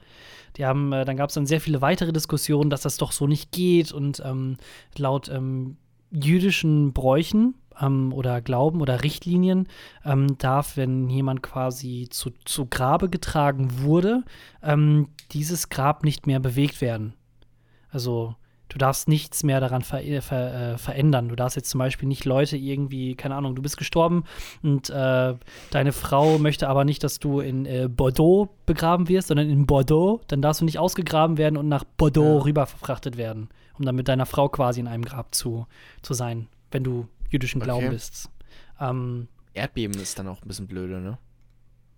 Speaker 1: Die haben, äh, dann gab es dann sehr viele weitere Diskussionen, dass das doch so nicht geht und ähm, laut ähm, jüdischen Bräuchen ähm, oder Glauben oder Richtlinien ähm, darf, wenn jemand quasi zu, zu Grabe getragen wurde, ähm, dieses Grab nicht mehr bewegt werden. Also du darfst nichts mehr daran ver ver äh, verändern. Du darfst jetzt zum Beispiel nicht Leute irgendwie, keine Ahnung, du bist gestorben und äh, deine Frau möchte aber nicht, dass du in äh, Bordeaux begraben wirst, sondern in Bordeaux. Dann darfst du nicht ausgegraben werden und nach Bordeaux rüber verfrachtet werden, um dann mit deiner Frau quasi in einem Grab zu, zu sein, wenn du jüdischen Glauben
Speaker 2: Okay.
Speaker 1: bist. Ähm,
Speaker 2: Erdbeben ist dann auch ein bisschen blöde, ne?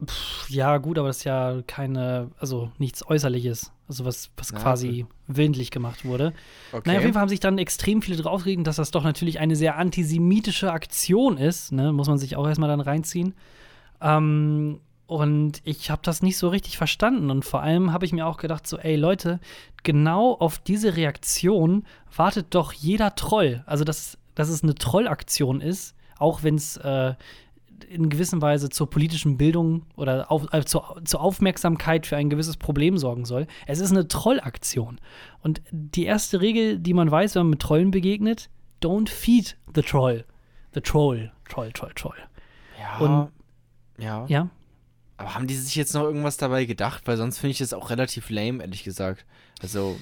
Speaker 1: pff, ja, gut, aber das ist ja keine, also nichts Äußerliches. Also was, was quasi willentlich gemacht wurde.
Speaker 2: Okay.
Speaker 1: Naja, auf jeden Fall haben sich dann extrem viele draufgeregt, dass das doch natürlich eine sehr antisemitische Aktion ist. Ne? Muss man sich auch erstmal dann reinziehen. Ähm, und ich habe das nicht so richtig verstanden. Und vor allem habe ich mir auch gedacht, so, ey Leute, genau auf diese Reaktion wartet doch jeder Troll. Also, dass, dass es eine Trollaktion ist, auch wenn es äh, in gewisser Weise zur politischen Bildung oder auf, äh, zur, zur Aufmerksamkeit für ein gewisses Problem sorgen soll. Es ist eine Trollaktion. Und die erste Regel, die man weiß, wenn man mit Trollen begegnet, don't feed the troll. The troll. Troll, troll, troll.
Speaker 2: ja.
Speaker 1: und-
Speaker 2: ja.
Speaker 1: Ja?
Speaker 2: Aber haben die sich jetzt noch irgendwas dabei gedacht? Weil sonst finde ich das auch relativ lame, ehrlich gesagt. Also,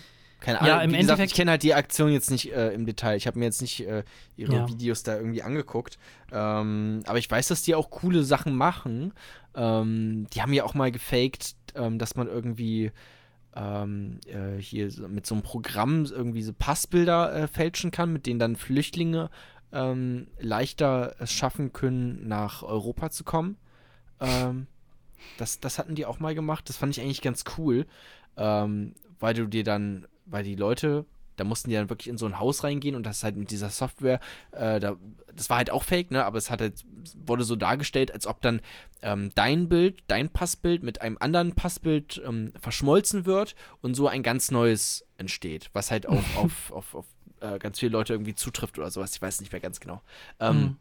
Speaker 2: keine Ahnung.
Speaker 1: Ja, im
Speaker 2: Wie gesagt,
Speaker 1: Endeffekt-
Speaker 2: ich kenne halt die Aktion jetzt nicht äh, im Detail. Ich habe mir jetzt nicht äh, ihre
Speaker 1: Ja.
Speaker 2: Videos da irgendwie angeguckt. Ähm, aber ich weiß, dass die auch coole Sachen machen. Ähm, die haben ja auch mal gefaked, ähm, dass man irgendwie ähm, äh, hier mit so einem Programm irgendwie so Passbilder äh, fälschen kann, mit denen dann Flüchtlinge ähm, leichter es schaffen können, nach Europa zu kommen. Ähm, das, das hatten die auch mal gemacht. Das fand ich eigentlich ganz cool, ähm, weil du dir dann, weil die Leute, da mussten die dann wirklich in so ein Haus reingehen und das halt mit dieser Software, äh, da, das war halt auch fake, ne? Aber es hat halt, wurde so dargestellt, als ob dann ähm, dein Bild, dein Passbild mit einem anderen Passbild ähm, verschmolzen wird und so ein ganz neues entsteht, was halt auf, auf, auf, auf äh, ganz viele Leute irgendwie zutrifft oder sowas. Ich weiß nicht mehr ganz genau. Ähm,
Speaker 1: Mhm.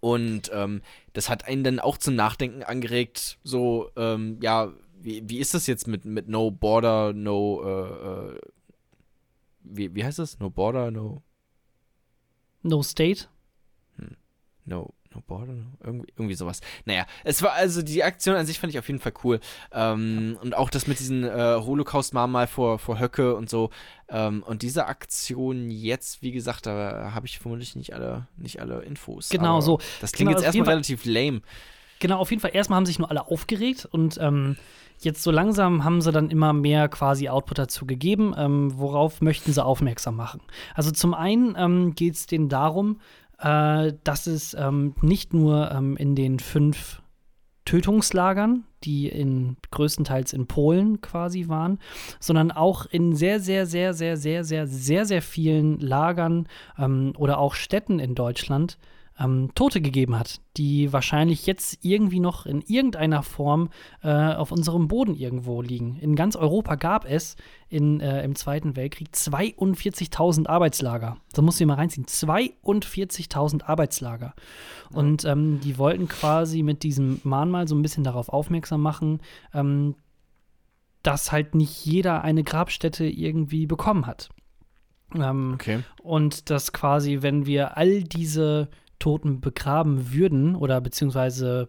Speaker 2: und ähm, das hat einen dann auch zum Nachdenken angeregt, so, ähm, ja, wie, wie ist das jetzt mit, mit No Border, No, äh, äh, wie, wie heißt das? No Border, No,
Speaker 1: No State.
Speaker 2: No, No Border, no, irgendwie, irgendwie sowas. Naja, es war, also die Aktion an sich fand ich auf jeden Fall cool. Ähm, und auch das mit diesen äh, Holocaust-Mahnmal vor, vor Höcke und so. Ähm, und diese Aktion jetzt, wie gesagt, da habe ich vermutlich nicht alle, nicht alle Infos.
Speaker 1: Genau so.
Speaker 2: Das klingt
Speaker 1: Genau,
Speaker 2: jetzt erstmal relativ lame.
Speaker 1: Genau, auf jeden Fall. Erstmal haben sich nur alle aufgeregt und ähm, jetzt so langsam haben sie dann immer mehr quasi Output dazu gegeben. Ähm, worauf möchten sie aufmerksam machen? Also zum einen ähm, geht es denen darum, äh, dass es ähm, nicht nur ähm, in den fünf Tötungslagern, die in größtenteils in Polen quasi waren, sondern auch in sehr, sehr, sehr, sehr, sehr, sehr, sehr, sehr vielen Lagern ähm, oder auch Städten in Deutschland ähm, Tote gegeben hat, die wahrscheinlich jetzt irgendwie noch in irgendeiner Form äh, auf unserem Boden irgendwo liegen. In ganz Europa gab es in, äh, im Zweiten Weltkrieg 42.000 Arbeitslager. Da musst du dir mal reinziehen. 42.000 Arbeitslager. Und ähm, die wollten quasi mit diesem Mahnmal so ein bisschen darauf aufmerksam machen, ähm, dass halt nicht jeder eine Grabstätte irgendwie bekommen hat. Ähm,
Speaker 2: Okay.
Speaker 1: und dass quasi, wenn wir all diese Toten begraben würden oder beziehungsweise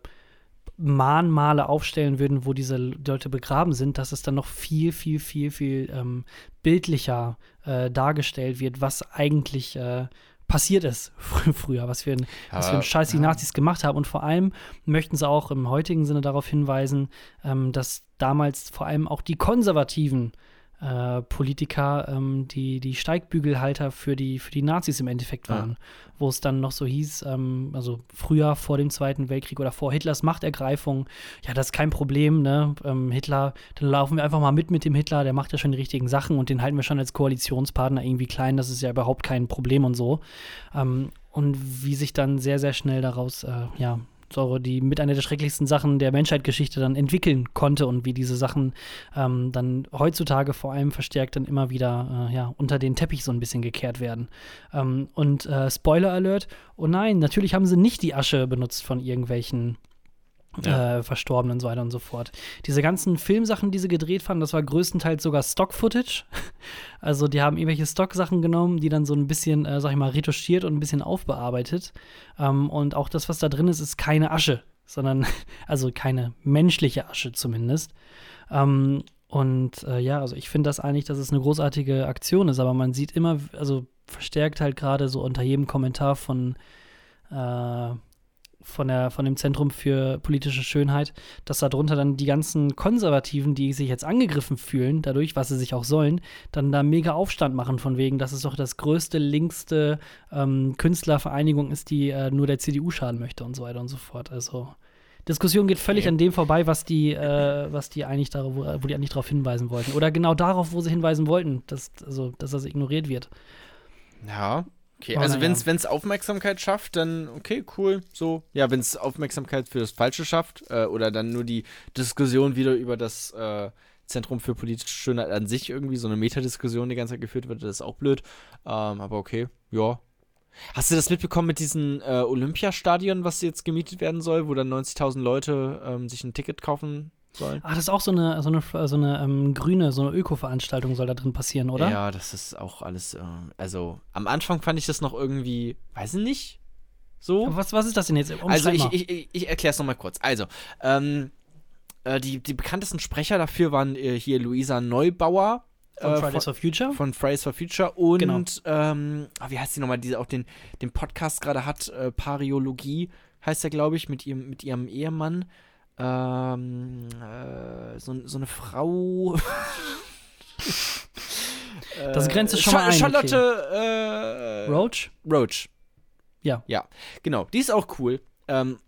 Speaker 1: Mahnmale aufstellen würden, wo diese Leute begraben sind, dass es dann noch viel, viel, viel, viel ähm, bildlicher äh, dargestellt wird, was eigentlich äh, passiert ist fr früher, was für, ein, was für
Speaker 2: Aber,
Speaker 1: ein Scheiß die
Speaker 2: ja.
Speaker 1: Nazis gemacht haben. Und vor allem möchten sie auch im heutigen Sinne darauf hinweisen, ähm, dass damals vor allem auch die konservativen äh, Politiker, ähm, die, die Steigbügelhalter für die, für die Nazis im Endeffekt
Speaker 2: Ja.
Speaker 1: waren. Wo es dann noch so hieß, ähm, also früher vor dem Zweiten Weltkrieg oder vor Hitlers Machtergreifung, ja, das ist kein Problem, ne? Ähm, Hitler, dann laufen wir einfach mal mit mit dem Hitler, der macht ja schon die richtigen Sachen und den halten wir schon als Koalitionspartner irgendwie klein, das ist ja überhaupt kein Problem und so. Ähm, und wie sich dann sehr, sehr schnell daraus, äh, ja, so die mit einer der schrecklichsten Sachen der Menschheitsgeschichte dann entwickeln konnte und wie diese Sachen ähm, dann heutzutage vor allem verstärkt dann immer wieder äh, ja, unter den Teppich so ein bisschen gekehrt werden. Ähm, und äh, Spoiler Alert, oh nein, natürlich haben sie nicht die Asche benutzt von irgendwelchen
Speaker 2: Ja.
Speaker 1: äh, Verstorbenen und so weiter und so fort. Diese ganzen Filmsachen, die sie gedreht fanden, das war größtenteils sogar Stock-Footage. Also die haben irgendwelche Stock-Sachen genommen, die dann so ein bisschen, äh, sag ich mal, retuschiert und ein bisschen aufbearbeitet. Ähm, und auch das, was da drin ist, ist keine Asche, sondern, also keine menschliche Asche zumindest. Ähm, und äh, ja, also ich finde das eigentlich, dass es eine großartige Aktion ist, aber man sieht immer, also verstärkt halt gerade so unter jedem Kommentar von äh, von, der, von dem Zentrum für politische Schönheit, dass darunter dann die ganzen Konservativen, die sich jetzt angegriffen fühlen, dadurch, was sie sich auch sollen, dann da mega Aufstand machen, von wegen, dass es doch das größte, linkste ähm, Künstlervereinigung ist, die äh, nur der CDU schaden möchte und so weiter und so fort. Also. Diskussion geht völlig
Speaker 2: Okay.
Speaker 1: an dem vorbei, was die, äh, was die eigentlich darauf, wo, die eigentlich darauf hinweisen wollten. Oder genau darauf, wo sie hinweisen wollten, dass, also, dass das ignoriert wird.
Speaker 2: Ja. Okay,
Speaker 1: Oh,
Speaker 2: also wenn es Aufmerksamkeit schafft, dann okay, cool. So, ja, wenn es Aufmerksamkeit für das Falsche schafft äh, oder dann nur die Diskussion wieder über das äh, Zentrum für politische Schönheit an sich irgendwie so eine Metadiskussion die ganze Zeit geführt wird, das ist auch blöd. Ähm, aber okay, ja. Hast du das mitbekommen mit diesem äh, Olympiastadion, was jetzt gemietet werden soll, wo dann 90.000 Leute ähm, sich ein Ticket kaufen sollen?
Speaker 1: Ah, das ist auch so eine, so eine, so eine ähm, grüne, so eine Öko-Veranstaltung soll da drin passieren, oder?
Speaker 2: Ja, das ist auch alles. Äh, also am Anfang fand ich das noch irgendwie, weiß ich nicht, so.
Speaker 1: Aber Was, was ist das denn jetzt?
Speaker 2: Also
Speaker 1: Umschreib
Speaker 2: ich,
Speaker 1: mal.
Speaker 2: ich, ich, ich erkläre es nochmal kurz. Also, ähm, äh, die, die bekanntesten Sprecher dafür waren äh, hier Luisa Neubauer.
Speaker 1: Von
Speaker 2: äh,
Speaker 1: Fridays for Future?
Speaker 2: von Fridays for Future und
Speaker 1: Genau.
Speaker 2: ähm, ah, wie heißt die nochmal, die auch den, den Podcast gerade hat, äh, Pariologie heißt er, glaube ich, mit ihrem, mit ihrem Ehemann. Ähm, äh, so, so eine Frau.
Speaker 1: Das grenzt es schon mal ein,
Speaker 2: Charlotte äh,
Speaker 1: Roach?
Speaker 2: Roach.
Speaker 1: Ja.
Speaker 2: Ja, genau. Die ist auch cool. Ähm,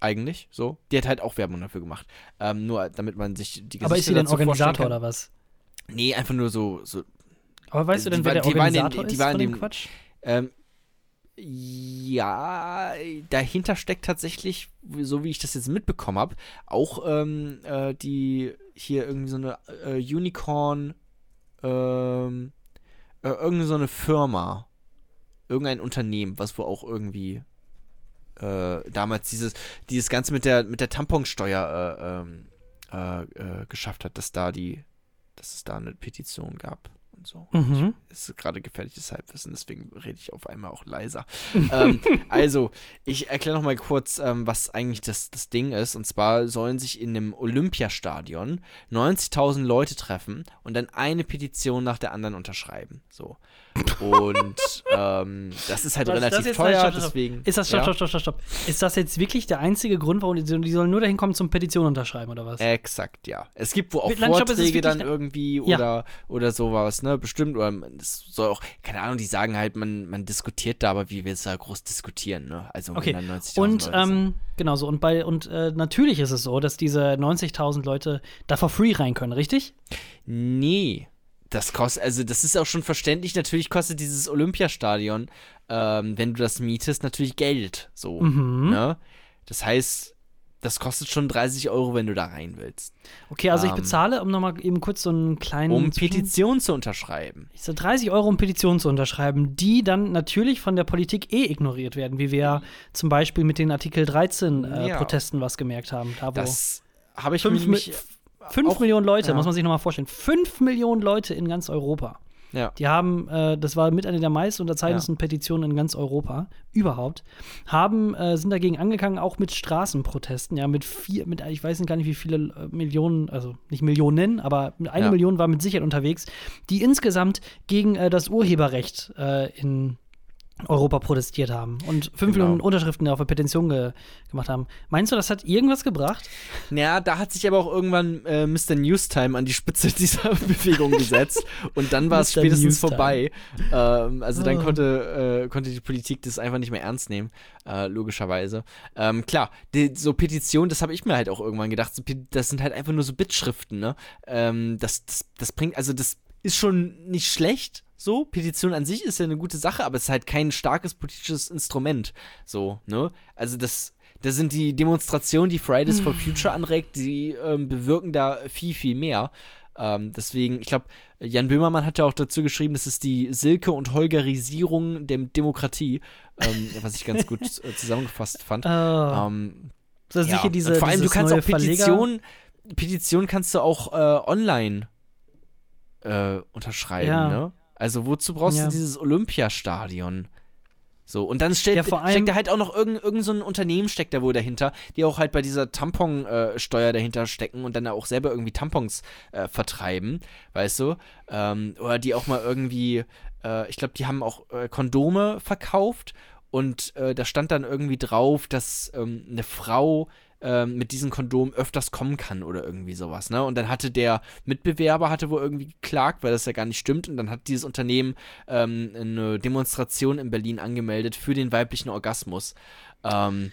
Speaker 2: eigentlich, so. Die hat halt auch Werbung dafür gemacht. Ähm, nur damit man sich die Gesichter
Speaker 1: Aber ist sie denn Organisator oder was?
Speaker 2: Nee, einfach nur so, so
Speaker 1: Aber weißt du
Speaker 2: Die
Speaker 1: denn, wer der
Speaker 2: die
Speaker 1: Organisator
Speaker 2: die
Speaker 1: ist
Speaker 2: war in
Speaker 1: von dem
Speaker 2: dem-
Speaker 1: Quatsch?
Speaker 2: Ähm, ja, dahinter steckt tatsächlich, so wie ich das jetzt mitbekommen habe, auch ähm, äh, die hier irgendwie so eine äh, Unicorn, ähm, äh, irgendeine so eine Firma, irgendein Unternehmen, was wohl auch irgendwie äh, damals dieses, dieses Ganze mit der mit der Tamponsteuer äh, ähm, äh, geschafft hat, dass da die, dass es da eine Petition gab und so
Speaker 1: Mhm.
Speaker 2: ist gerade gefährliches Halbwissen, deswegen rede ich auf einmal auch leiser. ähm, also, ich erkläre noch mal kurz, ähm, was eigentlich das, das Ding ist. Und zwar sollen sich in einem Olympiastadion 90.000 Leute treffen und dann eine Petition nach der anderen unterschreiben. So. Und ähm, das ist halt
Speaker 1: Was-
Speaker 2: relativ
Speaker 1: jetzt-
Speaker 2: teuer,
Speaker 1: stopp, stopp, stopp.
Speaker 2: deswegen.
Speaker 1: Ist das, stopp,
Speaker 2: ja.
Speaker 1: stopp, stopp, stopp, stopp. Ist das jetzt wirklich der einzige Grund, warum die, die sollen nur dahin kommen zum Petition unterschreiben oder was?
Speaker 2: Exakt, ja. Es gibt wohl auch
Speaker 1: ist es
Speaker 2: Vorträge dann irgendwie
Speaker 1: Ja.
Speaker 2: oder, oder sowas, ne? Bestimmt. Oder es soll auch, keine Ahnung, die sagen halt, man, man diskutiert da, aber wie wir es da groß diskutieren, ne? Also
Speaker 1: Okay.
Speaker 2: wenn dann 90.000
Speaker 1: Und ähm, genau so. Und bei und äh, natürlich ist es so, dass diese 90.000 Leute da for free rein können, richtig?
Speaker 2: Nee das kostet, also das ist auch schon verständlich, natürlich kostet dieses Olympiastadion, ähm, wenn du das mietest, natürlich Geld. So.
Speaker 1: Mhm.
Speaker 2: Ne? Das heißt, das kostet schon 30 Euro, wenn du da rein willst.
Speaker 1: Okay, also
Speaker 2: ähm, ich
Speaker 1: bezahle, um nochmal eben kurz so einen kleinen.
Speaker 2: Um Petition zu unterschreiben.
Speaker 1: Ich sage 30 Euro, um Petition zu unterschreiben, die dann natürlich von der Politik eh ignoriert werden, wie wir ja zum Beispiel mit den Artikel 13 äh,
Speaker 2: ja.
Speaker 1: Protesten was gemerkt haben. Da,
Speaker 2: das habe ich
Speaker 1: 5, mich
Speaker 2: 5
Speaker 1: Millionen Leute,
Speaker 2: ja.
Speaker 1: muss man sich nochmal vorstellen. 5 Millionen Leute in ganz Europa.
Speaker 2: Ja.
Speaker 1: Die haben, äh, das war mit einer der meist unterzeichneten ja. Petitionen in ganz Europa überhaupt, haben, äh, sind dagegen angegangen, auch mit Straßenprotesten, ja, mit vier, mit, ich weiß gar nicht, wie viele äh, Millionen, also nicht Millionen, aber eine
Speaker 2: ja.
Speaker 1: Million war mit Sicherheit unterwegs, die insgesamt gegen äh, das Urheberrecht äh, in Europa protestiert haben und fünf
Speaker 2: Genau.
Speaker 1: Millionen Unterschriften auf eine Petition ge gemacht haben. Meinst du, das hat irgendwas gebracht?
Speaker 2: Ja, da hat sich aber auch irgendwann äh, Mr. Newstime an die Spitze dieser Bewegung gesetzt und dann war es spätestens
Speaker 1: Newstime.
Speaker 2: vorbei. Ähm, also dann
Speaker 1: Oh.
Speaker 2: konnte, äh, konnte die Politik das einfach nicht mehr ernst nehmen, äh, logischerweise. Ähm, klar, die, so Petitionen, das habe ich mir halt auch irgendwann gedacht, das sind halt einfach nur so Bittschriften, ne? Ähm, das, das, das bringt, also das ist schon nicht schlecht. So, Petition an sich ist ja eine gute Sache, aber es ist halt kein starkes politisches Instrument. So, ne? Also das, das sind die Demonstrationen, die Fridays for Future anregt, die ähm, bewirken da viel, viel mehr. Ähm, deswegen, ich glaube, Jan Böhmermann hat ja auch dazu geschrieben, das ist die Silke- und Holgerisierung der Demokratie, ähm, was ich ganz gut äh, zusammengefasst fand.
Speaker 1: Oh,
Speaker 2: Ähm,
Speaker 1: ist
Speaker 2: ja,
Speaker 1: sicher diese,
Speaker 2: und vor allem, du kannst auch Petitionen, Petitionen kannst du auch äh, online äh, unterschreiben,
Speaker 1: Ja.
Speaker 2: ne? Also wozu brauchst
Speaker 1: Ja.
Speaker 2: du dieses Olympiastadion? So, und dann steht,
Speaker 1: Ja, vor allem-
Speaker 2: steckt da halt auch noch irgendein, irgend so ein Unternehmen steckt da wohl dahinter, die auch halt bei dieser Tamponsteuer dahinter stecken und dann auch selber irgendwie Tampons äh, vertreiben, weißt du? Ähm, oder die auch mal irgendwie, äh, ich glaube, die haben auch äh, Kondome verkauft und äh, da stand dann irgendwie drauf, dass ähm, eine Frau ähm, mit diesem Kondom öfters kommen kann oder irgendwie sowas, ne? Und dann hatte der Mitbewerber hatte wohl irgendwie geklagt, weil das ja gar nicht stimmt und dann hat dieses Unternehmen ähm, eine Demonstration in Berlin angemeldet für den weiblichen Orgasmus. Ähm,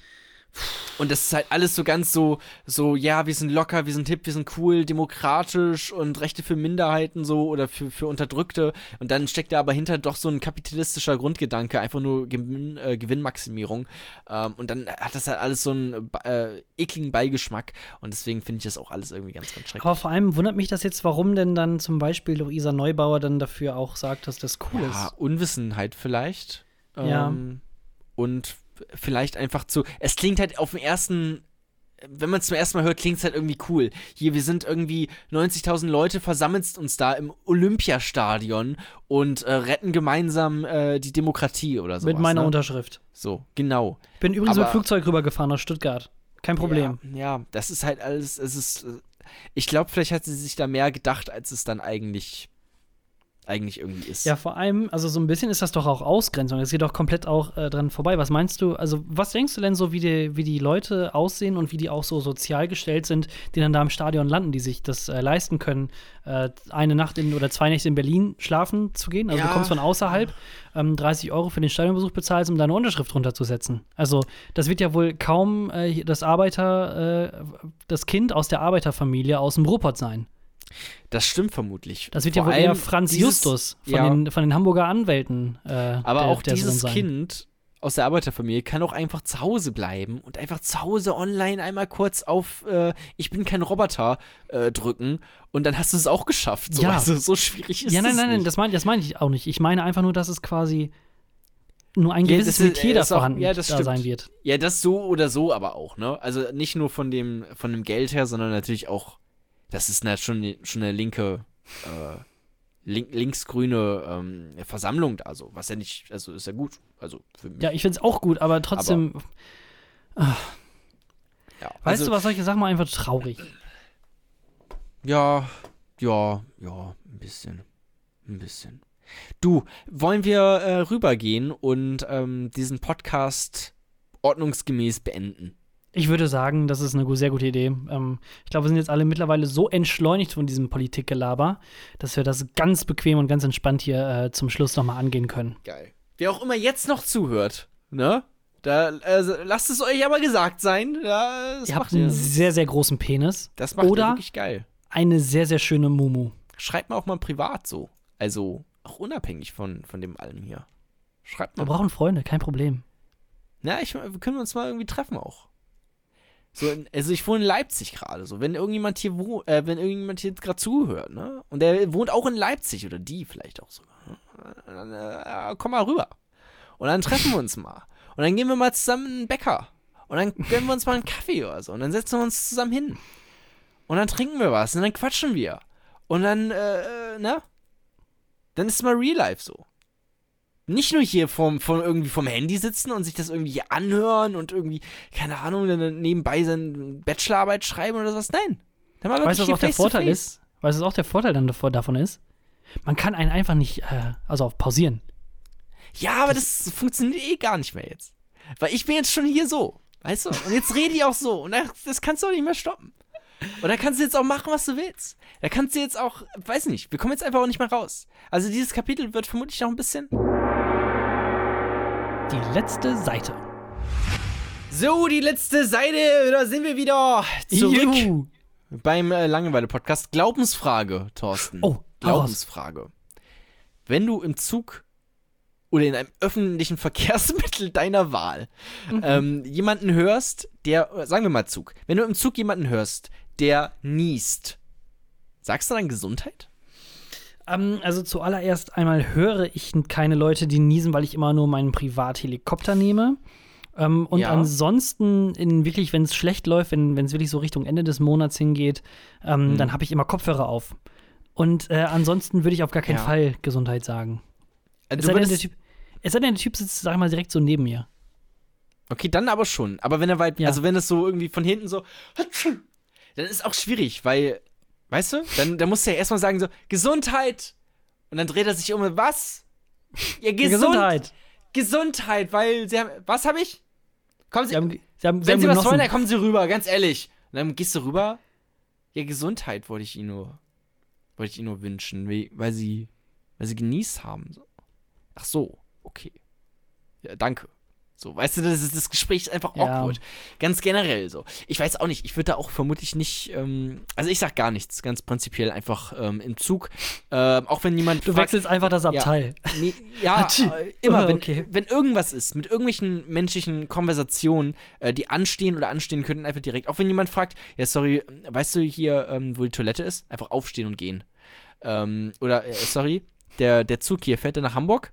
Speaker 2: und das ist halt alles so ganz so, so, ja, wir sind locker, wir sind hip, wir sind cool, demokratisch und Rechte für Minderheiten so oder für, für Unterdrückte. Und dann steckt da aber hinter doch so ein kapitalistischer Grundgedanke, einfach nur Gewinn, äh, Gewinnmaximierung. Ähm, und dann hat das halt alles so einen äh, ekligen Beigeschmack. Und deswegen finde ich das auch alles irgendwie ganz, ganz schrecklich.
Speaker 1: Aber vor allem wundert mich das jetzt, warum denn dann zum Beispiel Luisa Neubauer dann dafür auch sagt, dass das cool
Speaker 2: ja,
Speaker 1: ist.
Speaker 2: Unwissenheit vielleicht.
Speaker 1: Ja.
Speaker 2: Ähm, und vielleicht einfach zu. Es klingt halt auf den ersten. Wenn man es zum ersten Mal hört, klingt es halt irgendwie cool. Hier, wir sind irgendwie 90.000 Leute, versammelst uns da im Olympiastadion und äh, retten gemeinsam äh, die Demokratie oder so.
Speaker 1: Mit meiner
Speaker 2: ne?
Speaker 1: Unterschrift.
Speaker 2: So, genau.
Speaker 1: Ich bin übrigens
Speaker 2: Aber-
Speaker 1: mit Flugzeug rübergefahren nach Stuttgart. Kein Problem.
Speaker 2: Ja, ja, das ist halt alles. Es ist. äh, Ich glaube, vielleicht hat sie sich da mehr gedacht, als es dann eigentlich. Eigentlich irgendwie ist.
Speaker 1: Ja, vor allem, also so ein bisschen ist das doch auch Ausgrenzung. Das geht doch komplett auch äh, dran vorbei. Was meinst du, also was denkst du denn so, wie die, wie die Leute aussehen und wie die auch so sozial gestellt sind, die dann da im Stadion landen, die sich das äh, leisten können, äh, eine Nacht in, oder zwei Nächte in Berlin schlafen zu gehen? Also
Speaker 2: Ja.
Speaker 1: du kommst von außerhalb, ähm, 30 Euro für den Stadionbesuch bezahlst, um deine Unterschrift runterzusetzen. Also das wird ja wohl kaum äh, das Arbeiter, äh, das Kind aus der Arbeiterfamilie aus dem Ruhrpott sein.
Speaker 2: Das stimmt vermutlich.
Speaker 1: Das wird
Speaker 2: Vor
Speaker 1: ja wohl eher Franz
Speaker 2: dieses-
Speaker 1: Justus von,
Speaker 2: ja.
Speaker 1: den, von den Hamburger Anwälten. Äh,
Speaker 2: Aber
Speaker 1: der,
Speaker 2: auch
Speaker 1: der
Speaker 2: dieses. Kind aus der Arbeiterfamilie kann auch einfach zu Hause bleiben und einfach zu Hause online einmal kurz auf äh, Ich bin kein Roboter äh, drücken und dann hast du es auch geschafft. So,
Speaker 1: Ja.
Speaker 2: also, so schwierig ist
Speaker 1: Ja, nein,
Speaker 2: es
Speaker 1: nein, nein, das meine das mein ich auch nicht. Ich meine einfach nur, dass es quasi nur ein
Speaker 2: Ja,
Speaker 1: gewisses
Speaker 2: das ist-
Speaker 1: Metier da vorhanden
Speaker 2: ja, das
Speaker 1: da
Speaker 2: stimmt.
Speaker 1: sein wird.
Speaker 2: Ja, das so oder so aber auch, ne? Also nicht nur von dem, von dem Geld her, sondern natürlich auch, das ist na, schon, schon eine linke, äh, link, linksgrüne ähm, Versammlung da, so. Was ja nicht, also ist ja gut. Also für mich.
Speaker 1: Ja, ich finde es auch gut, aber trotzdem,
Speaker 2: ja.
Speaker 1: weißt
Speaker 2: also,
Speaker 1: du was, solche Sachen mal einfach traurig.
Speaker 2: Ja, ja, ja, ein bisschen. Ein bisschen. Du, wollen wir äh, rübergehen und ähm, diesen Podcast ordnungsgemäß beenden?
Speaker 1: Ich würde sagen, das ist eine sehr gute Idee. Ähm, ich glaube, wir sind jetzt alle mittlerweile so entschleunigt von diesem Politikgelaber, dass wir das ganz bequem und ganz entspannt hier äh, zum Schluss nochmal angehen können.
Speaker 2: Geil. Wer auch immer jetzt noch zuhört, ne? Da äh, lasst es euch aber gesagt sein. Ja, das
Speaker 1: Ihr habt einen sehr, sehr großen Penis
Speaker 2: das macht
Speaker 1: oder
Speaker 2: wirklich geil.
Speaker 1: eine sehr, sehr schöne Mumu.
Speaker 2: Schreibt mal auch mal privat so. Also auch unabhängig von, von dem allem hier. Schreibt
Speaker 1: Wir
Speaker 2: mal.
Speaker 1: brauchen Freunde, kein Problem.
Speaker 2: Na, ich, wir können uns mal irgendwie treffen auch. So, in, also ich wohne in Leipzig gerade. So, wenn irgendjemand hier wo, äh, wenn irgendjemand hier gerade zuhört, ne? Und der wohnt auch in Leipzig oder die vielleicht auch sogar. Ne? Dann, äh, komm mal rüber. Und dann treffen wir uns mal. Und dann gehen wir mal zusammen in den Bäcker. Und dann gönnen wir uns mal einen Kaffee oder so. Und dann setzen wir uns zusammen hin. Und dann trinken wir was. Und dann quatschen wir. Und dann, äh, äh, ne? Dann ist es mal Real Life so. Nicht nur hier vom, vom, irgendwie vom Handy sitzen und sich das irgendwie anhören und irgendwie, keine Ahnung, dann nebenbei seine Bachelorarbeit schreiben oder sowas. Nein. Dann mal
Speaker 1: Weißt du, was auch der Vorteil ist? Weißt du, was auch der Vorteil dann davon ist? Man kann einen einfach nicht, äh, also auf pausieren.
Speaker 2: Ja, aber das, funktioniert eh gar nicht mehr jetzt. Weil ich bin jetzt schon hier so. Weißt du? Und jetzt rede ich auch so. Und das, das kannst du auch nicht mehr stoppen. Und da kannst du jetzt auch machen, was du willst. Da kannst du jetzt auch, weiß nicht, wir kommen jetzt einfach auch nicht mehr raus. Also dieses Kapitel wird vermutlich noch ein bisschen.
Speaker 1: Die letzte Seite.
Speaker 2: So, die letzte Seite, da sind wir wieder zurück.
Speaker 1: Juhu.
Speaker 2: beim äh, Langeweile-Podcast. Glaubensfrage, Thorsten.
Speaker 1: Oh.
Speaker 2: Glaubensfrage. Wenn du im Zug oder in einem öffentlichen Verkehrsmittel deiner Wahl
Speaker 1: Mhm.
Speaker 2: ähm, jemanden hörst, der, äh, sagen wir mal Zug, wenn du im Zug jemanden hörst, der niest, sagst du dann Gesundheit?
Speaker 1: Ähm, also zuallererst einmal höre ich keine Leute, die niesen, weil ich immer nur meinen Privathelikopter nehme. Ähm, und
Speaker 2: Ja.
Speaker 1: ansonsten, in wirklich, wenn es schlecht läuft, wenn es wirklich so Richtung Ende des Monats hingeht, ähm,
Speaker 2: Mhm.
Speaker 1: dann habe ich immer Kopfhörer auf. Und äh, ansonsten würde ich auf gar keinen
Speaker 2: Ja.
Speaker 1: Fall Gesundheit sagen.
Speaker 2: Also
Speaker 1: Es sei, denn, der typ, es sei denn, der Typ sitzt, sag ich mal, direkt so neben mir.
Speaker 2: okay, dann aber schon. Aber wenn er weit,
Speaker 1: Ja.
Speaker 2: also wenn es so irgendwie von hinten so, dann ist auch schwierig, weil, weißt du, dann, dann musst du ja erstmal sagen so, Gesundheit. Und dann dreht er sich um, was? Ja, Gesund
Speaker 1: Gesundheit.
Speaker 2: Gesundheit, weil sie haben. Was habe ich? Kommen Sie.
Speaker 1: Sie haben, sie haben,
Speaker 2: wenn Sie was
Speaker 1: genossen.
Speaker 2: wollen, dann kommen Sie rüber, ganz ehrlich. Und dann gehst du rüber. Ja, Gesundheit wollte ich Ihnen nur. Wollte ich Ihnen nur wünschen, weil Sie. Weil Sie genießt haben. Ach so, okay. Ja, danke. So, weißt du, das, ist, das Gespräch ist einfach
Speaker 1: Ja.
Speaker 2: awkward. Ganz generell so. Ich weiß auch nicht, ich würde da auch vermutlich nicht, ähm, also ich sag gar nichts, ganz prinzipiell einfach ähm, im Zug. Ähm, auch wenn jemand
Speaker 1: Du
Speaker 2: fragt,
Speaker 1: wechselst einfach das Abteil.
Speaker 2: Ja,
Speaker 1: Hatschi.
Speaker 2: äh, immer, wenn,
Speaker 1: okay.
Speaker 2: wenn irgendwas ist, mit irgendwelchen menschlichen Konversationen, äh, die anstehen oder anstehen könnten, einfach direkt. Auch wenn jemand fragt, ja, sorry, weißt du hier, ähm, wo die Toilette ist? Einfach aufstehen und gehen. Ähm, oder, äh, sorry, der, der Zug hier fährt er nach Hamburg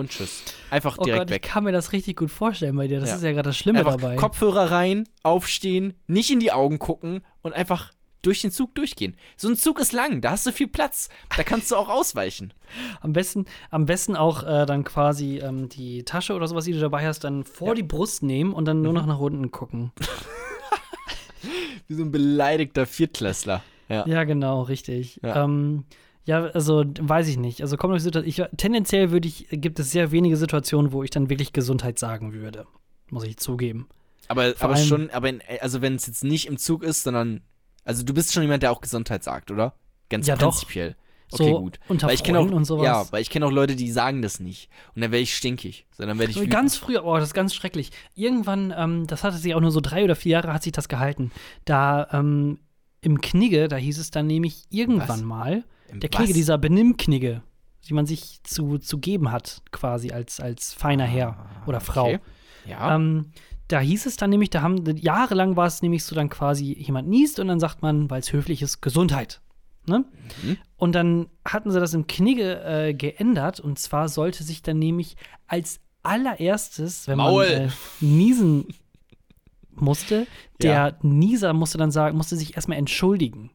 Speaker 2: und tschüss. Einfach
Speaker 1: Oh
Speaker 2: direkt
Speaker 1: Gott, ich
Speaker 2: weg.
Speaker 1: kann mir das richtig gut vorstellen bei dir. Das
Speaker 2: Ja.
Speaker 1: ist ja gerade das Schlimme
Speaker 2: Einfach
Speaker 1: dabei.
Speaker 2: Kopfhörer rein, aufstehen, nicht in die Augen gucken und einfach durch den Zug durchgehen. So ein Zug ist lang, da hast du viel Platz. Da kannst du auch ausweichen.
Speaker 1: Am besten, am besten auch äh, dann quasi ähm, die Tasche oder sowas, die du dabei hast, dann vor
Speaker 2: Ja. Mhm.
Speaker 1: die Brust nehmen und dann nur noch nach unten gucken.
Speaker 2: Wie so ein beleidigter Viertklässler. Ja.
Speaker 1: Ja, genau, richtig.
Speaker 2: Ja,
Speaker 1: ähm, ja also weiß ich nicht. Also kommt auf die Situation. Ich, tendenziell würde ich, gibt es sehr wenige Situationen, wo ich dann wirklich Gesundheit sagen würde. Muss ich zugeben.
Speaker 2: Aber,
Speaker 1: Vor
Speaker 2: aber
Speaker 1: allem-
Speaker 2: schon, aber in, also wenn es jetzt nicht im Zug ist, sondern, also du bist schon jemand, der auch Gesundheit sagt, oder? Ganz
Speaker 1: Ja, doch.
Speaker 2: prinzipiell. Okay,
Speaker 1: So
Speaker 2: gut.
Speaker 1: unter
Speaker 2: weil ich kenne auch,
Speaker 1: und sowas.
Speaker 2: Ja, weil ich kenne auch Leute, die sagen das nicht. Und dann werde ich stinkig. So, dann werde ich wütend.
Speaker 1: Ganz früher, oh, das ist ganz schrecklich. Irgendwann, ähm, das hatte sich auch nur so drei oder vier Jahre hat sich das gehalten. Da ähm, im Knigge, da hieß es dann nämlich irgendwann
Speaker 2: Was?
Speaker 1: mal,
Speaker 2: Im
Speaker 1: der? Knigge, dieser Benimmknigge, die man sich zu, zu geben hat, quasi als, als feiner Herr oder Frau.
Speaker 2: Ah, Okay. Ja.
Speaker 1: Ähm, da hieß es dann nämlich, da haben jahrelang war es nämlich so dann quasi, jemand niest und dann sagt man, weil es höflich ist, Gesundheit. Ne?
Speaker 2: Mhm.
Speaker 1: Und dann hatten sie das im Knigge äh, geändert und zwar sollte sich dann nämlich als allererstes, wenn
Speaker 2: Maul.
Speaker 1: man äh, niesen musste, der
Speaker 2: Ja.
Speaker 1: Nieser musste dann sagen, musste sich erstmal entschuldigen.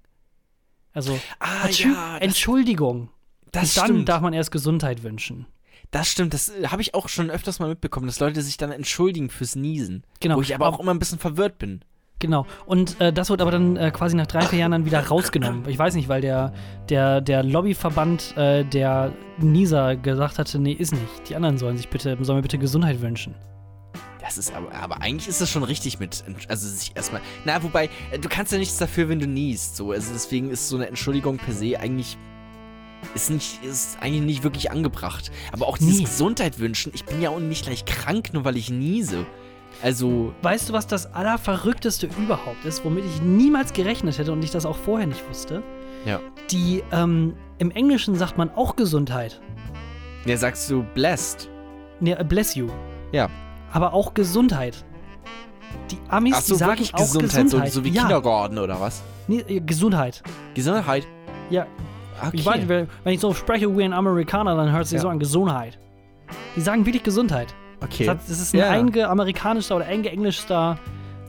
Speaker 1: Also,
Speaker 2: Ah, ja,
Speaker 1: Entschuldigung.
Speaker 2: das
Speaker 1: und dann
Speaker 2: stimmt.
Speaker 1: darf man erst Gesundheit wünschen.
Speaker 2: Das stimmt, das äh, habe ich auch schon öfters mal mitbekommen, dass Leute sich dann entschuldigen fürs Niesen.
Speaker 1: Genau.
Speaker 2: Wo ich aber auch immer ein bisschen verwirrt bin.
Speaker 1: Genau. Und äh, das wird aber dann äh, quasi nach drei, vier Jahren dann wieder rausgenommen. Ich weiß nicht, weil der, der, der Lobbyverband äh, der Nisa gesagt hatte, nee, ist nicht. Die anderen sollen sich bitte, sollen mir bitte Gesundheit wünschen.
Speaker 2: Das ist aber, aber eigentlich ist das schon richtig mit, also sich erstmal, na, wobei, äh, du kannst ja nichts dafür, wenn du niest, so, also deswegen ist so eine Entschuldigung per se eigentlich, ist nicht, ist eigentlich nicht wirklich angebracht. Aber auch dieses
Speaker 1: Nee.
Speaker 2: Gesundheit wünschen, ich bin ja auch nicht gleich krank, nur weil ich niese. Also,
Speaker 1: Weißt du, was das Allerverrückteste überhaupt ist, womit ich niemals gerechnet hätte und ich das auch vorher nicht wusste?
Speaker 2: ja.
Speaker 1: Die, ähm, im Englischen sagt man auch Gesundheit.
Speaker 2: Ja, sagst du blessed.
Speaker 1: Nee, bless you.
Speaker 2: Ja.
Speaker 1: Aber auch Gesundheit. Die Amis,
Speaker 2: Ach so,
Speaker 1: die sagen
Speaker 2: wirklich
Speaker 1: auch
Speaker 2: Gesundheit,
Speaker 1: Gesundheit.
Speaker 2: So, so wie
Speaker 1: ja.
Speaker 2: Kindergarten oder was?
Speaker 1: Nee, äh, Gesundheit.
Speaker 2: Gesundheit?
Speaker 1: Ja,
Speaker 2: Okay.
Speaker 1: Ich weiß, wenn ich so spreche wie ein Amerikaner, dann hört sich
Speaker 2: Ja.
Speaker 1: so an Gesundheit. Die sagen wirklich Gesundheit.
Speaker 2: okay.
Speaker 1: Das, ist ein
Speaker 2: Ja.
Speaker 1: eingeamerikanischer oder eingeenglischster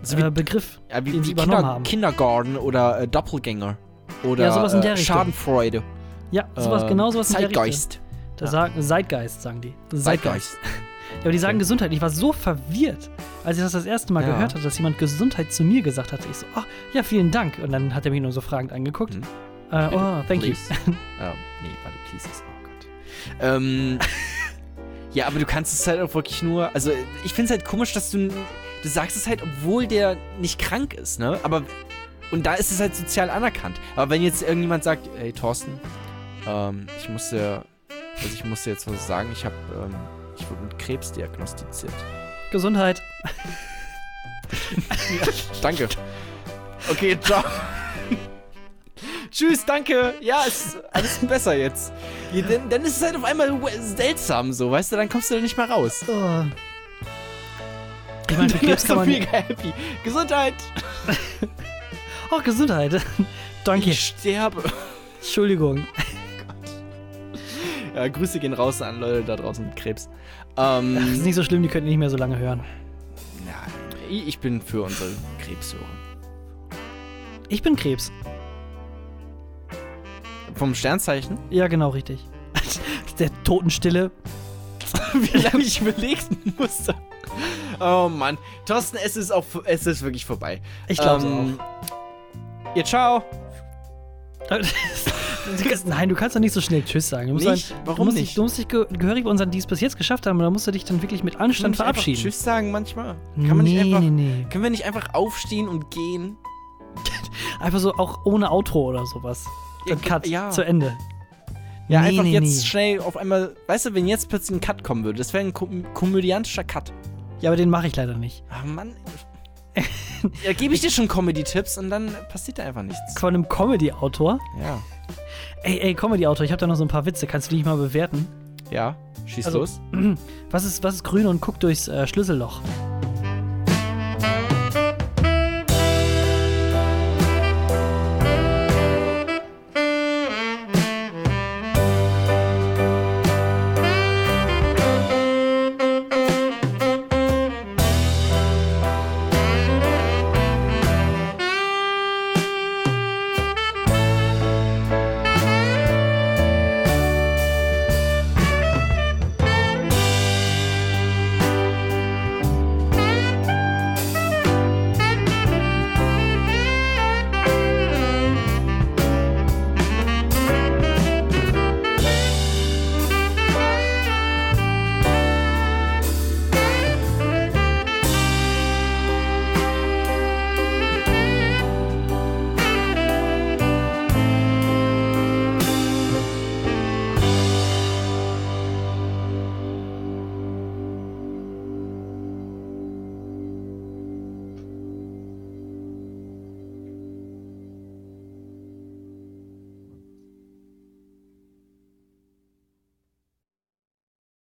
Speaker 2: So wie-
Speaker 1: äh, Begriff,
Speaker 2: ja, wie,
Speaker 1: den sie übernommen
Speaker 2: Kinder,
Speaker 1: haben.
Speaker 2: Kindergarten oder äh, Doppelgänger. Oder
Speaker 1: Ja, sowas in der
Speaker 2: äh,
Speaker 1: Richtung.
Speaker 2: Schadenfreude.
Speaker 1: Ja, sowas,
Speaker 2: äh,
Speaker 1: genau sowas in der Richtung.
Speaker 2: Zeitgeist.
Speaker 1: Da
Speaker 2: Ja.
Speaker 1: sagen, Zeitgeist, sagen die.
Speaker 2: Zeitgeist.
Speaker 1: Ja, aber die sagen Gesundheit. Ich war so verwirrt, als ich das das erste Mal
Speaker 2: Ja.
Speaker 1: gehört hatte, dass jemand Gesundheit zu mir gesagt hatte. Ich so, ach, ja, vielen Dank. Und dann hat er mich nur so fragend angeguckt.
Speaker 2: Mhm.
Speaker 1: Äh, oh, thank you.
Speaker 2: Please. ähm, nee, warte, please ist. Oh Gott. Ähm, ja, aber du kannst es halt auch wirklich nur. Also, ich finde es halt komisch, dass du. Du sagst es halt, obwohl der nicht krank ist, ne? Aber. Und da ist es halt sozial anerkannt. Aber wenn jetzt irgendjemand sagt, hey Thorsten, ähm, ich musste. Also, ich musste jetzt was sagen, ich habe. Ähm, ich wurde mit Krebs diagnostiziert.
Speaker 1: Gesundheit.
Speaker 2: Danke. Okay, ciao. Tschüss, danke. Ja, ist alles besser jetzt. Dann, dann ist es halt auf einmal seltsam so, weißt du, dann kommst du da nicht mehr raus.
Speaker 1: Oh. Ich meine, Krebs kann man.
Speaker 2: mega happy. Gesundheit.
Speaker 1: Oh, Gesundheit. Danke.
Speaker 2: Ich sterbe.
Speaker 1: Entschuldigung.
Speaker 2: Ja, Grüße gehen raus an Leute da draußen mit Krebs.
Speaker 1: Das ist
Speaker 2: Ähm,
Speaker 1: nicht so schlimm, die können nicht mehr so lange hören.
Speaker 2: ja, ich bin für unsere Krebshörer.
Speaker 1: Ich bin Krebs.
Speaker 2: Vom Sternzeichen?
Speaker 1: Ja, genau, richtig. Der Totenstille.
Speaker 2: Wie lange ich überlegen musste. Oh Mann. Thorsten, es ist, auch, es ist wirklich vorbei.
Speaker 1: Ich glaube
Speaker 2: ähm, Ja, ciao.
Speaker 1: Nein, du kannst doch nicht so schnell Tschüss sagen. Du musst
Speaker 2: Nicht?
Speaker 1: Dann,
Speaker 2: Warum
Speaker 1: du musst
Speaker 2: nicht?
Speaker 1: Dich, du musst dich ge gehörig bei unseren, die es bis jetzt geschafft haben, da musst du dich dann wirklich mit Anstand
Speaker 2: nicht
Speaker 1: verabschieden.
Speaker 2: Tschüss sagen manchmal? Kann man nicht
Speaker 1: nee,
Speaker 2: einfach,
Speaker 1: nee, nee.
Speaker 2: Können wir nicht einfach aufstehen und gehen?
Speaker 1: Einfach so auch ohne Outro oder sowas. Dann
Speaker 2: Ja,
Speaker 1: Cut.
Speaker 2: ja.
Speaker 1: Zu Ende.
Speaker 2: Ja,
Speaker 1: Nee,
Speaker 2: einfach
Speaker 1: nee,
Speaker 2: jetzt
Speaker 1: nee.
Speaker 2: schnell auf einmal. Weißt du, wenn jetzt plötzlich ein Cut kommen würde, das wäre ein kom komödiantischer Cut.
Speaker 1: Ja, aber den mache ich leider nicht.
Speaker 2: Ach Mann. ja, gebe ich dir schon Comedy-Tipps und dann passiert da einfach nichts.
Speaker 1: Von einem Comedy-Autor.
Speaker 2: Ja.
Speaker 1: Ey, ey, Comedy-Autor, ich habe da noch so ein paar Witze. Kannst du die nicht mal bewerten?
Speaker 2: Ja, schieß
Speaker 1: Also-
Speaker 2: los.
Speaker 1: Was ist, was ist grün und guckt durchs äh, Schlüsselloch?